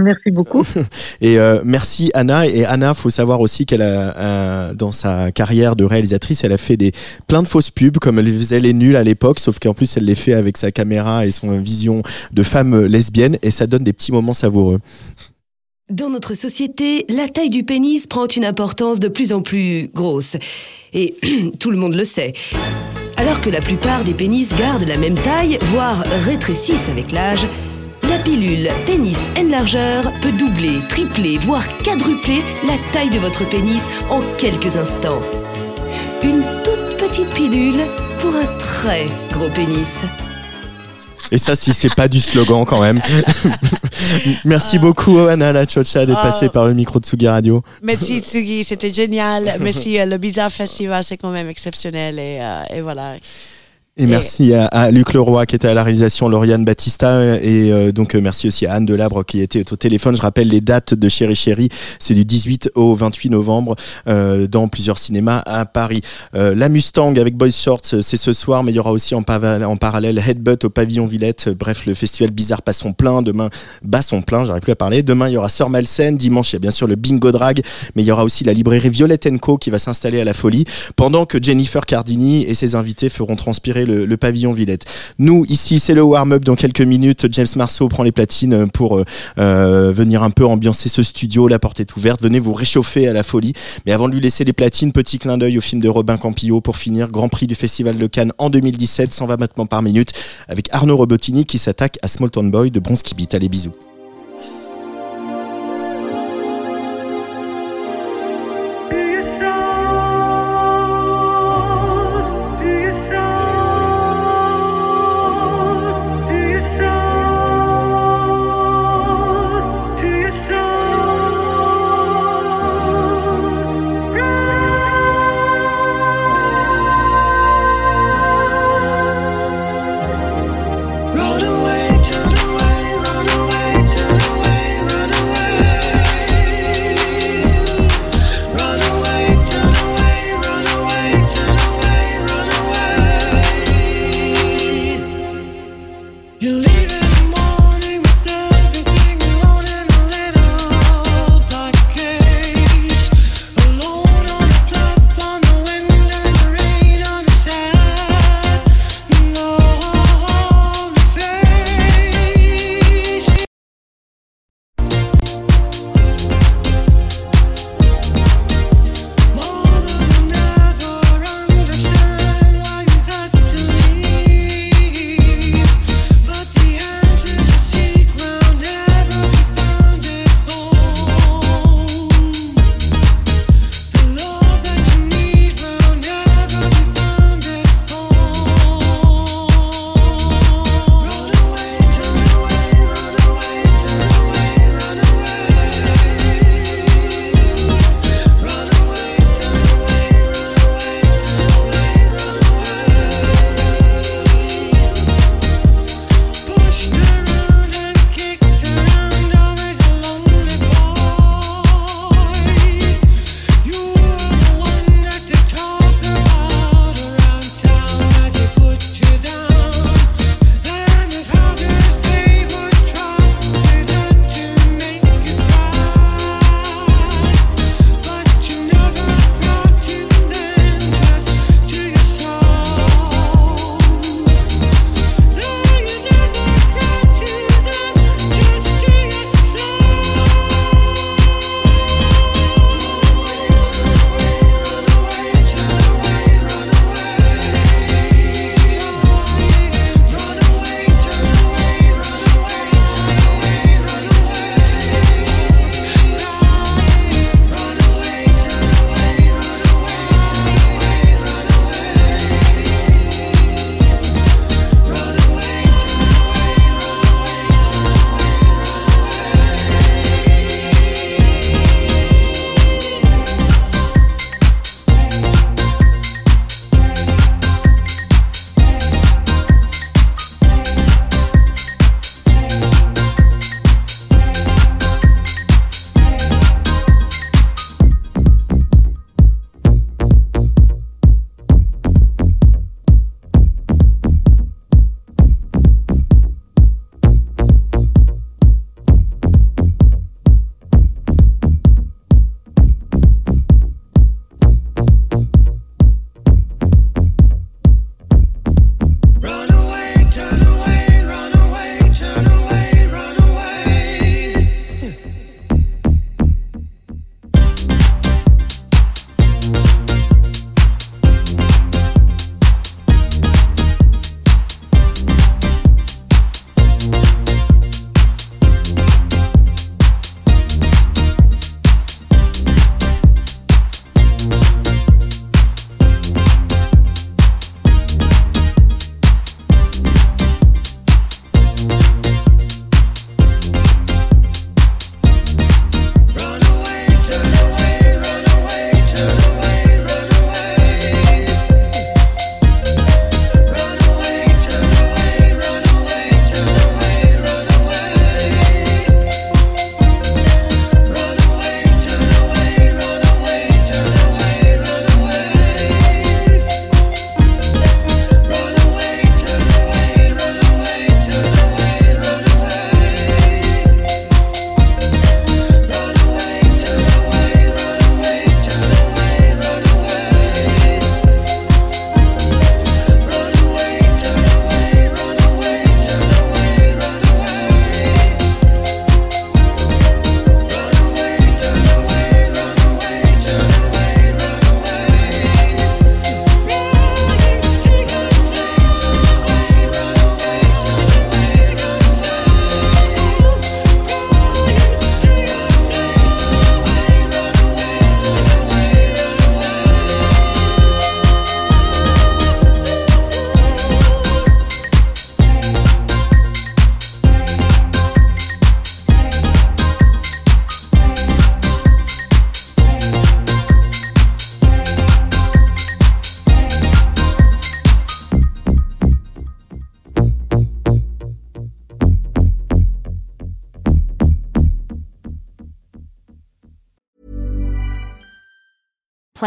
Merci beaucoup. [laughs] Et euh, merci Anna. Et Anna, faut savoir aussi qu'elle a, euh, dans sa carrière de réalisatrice, elle a fait des plein de fausses pubs, comme elle faisait les nuls à l'époque, sauf qu'en plus elle les fait avec sa caméra et son vision de femme lesbienne, et ça donne des petits moments savoureux. Dans notre société, la taille du pénis prend une importance de plus en plus grosse. Et [clears throat] tout le monde le sait. Alors que la plupart des pénis gardent la même taille, voire rétrécissent avec l'âge, la pilule Pénis Enlargeur peut doubler, tripler, voire quadrupler la taille de votre pénis en quelques instants. Une toute petite pilule pour un très gros pénis. Et ça, si c'est pas du slogan quand même. [laughs] Merci beaucoup Anna La Chocha d'être Ah. passée par le micro de Tsugi Radio. Merci Tsugi, c'était génial. Merci, euh, le Bizarre Festival, c'est quand même exceptionnel. Et, euh, et voilà. Et merci à, à Luc Leroy qui était à la réalisation, Lauriane Battista et euh, donc euh, merci aussi à Anne Delabre qui était au téléphone. Je rappelle les dates de Chéri Chéri, c'est du 18 au 28 novembre euh, dans plusieurs cinémas à Paris. Euh, la Mustang avec Boys Shorts, euh, c'est ce soir, mais il y aura aussi en, parallèle Headbutt au pavillon Villette. Bref, le festival Bizarre passe son plein. Demain, bat son plein, j'arrive plus à parler. Demain, il y aura Sœur Malsaine. Dimanche, il y a bien sûr le Bingo Drag, mais il y aura aussi la librairie Violette Co qui va s'installer à la folie pendant que Jennifer Cardini et ses invités feront transpirer le pavillon Villette. Nous, ici, c'est le warm-up dans quelques minutes. James Marceau prend les platines pour euh, euh, venir un peu ambiancer ce studio. La porte est ouverte. Venez vous réchauffer à la folie. Mais avant de lui laisser les platines, petit clin d'œil au film de Robin Campillo pour finir. Grand Prix du Festival de Cannes en 2017, 120 battements par minute, avec Arnaud Robotini qui s'attaque à Small Town Boy de Bronski Beat. Allez, bisous.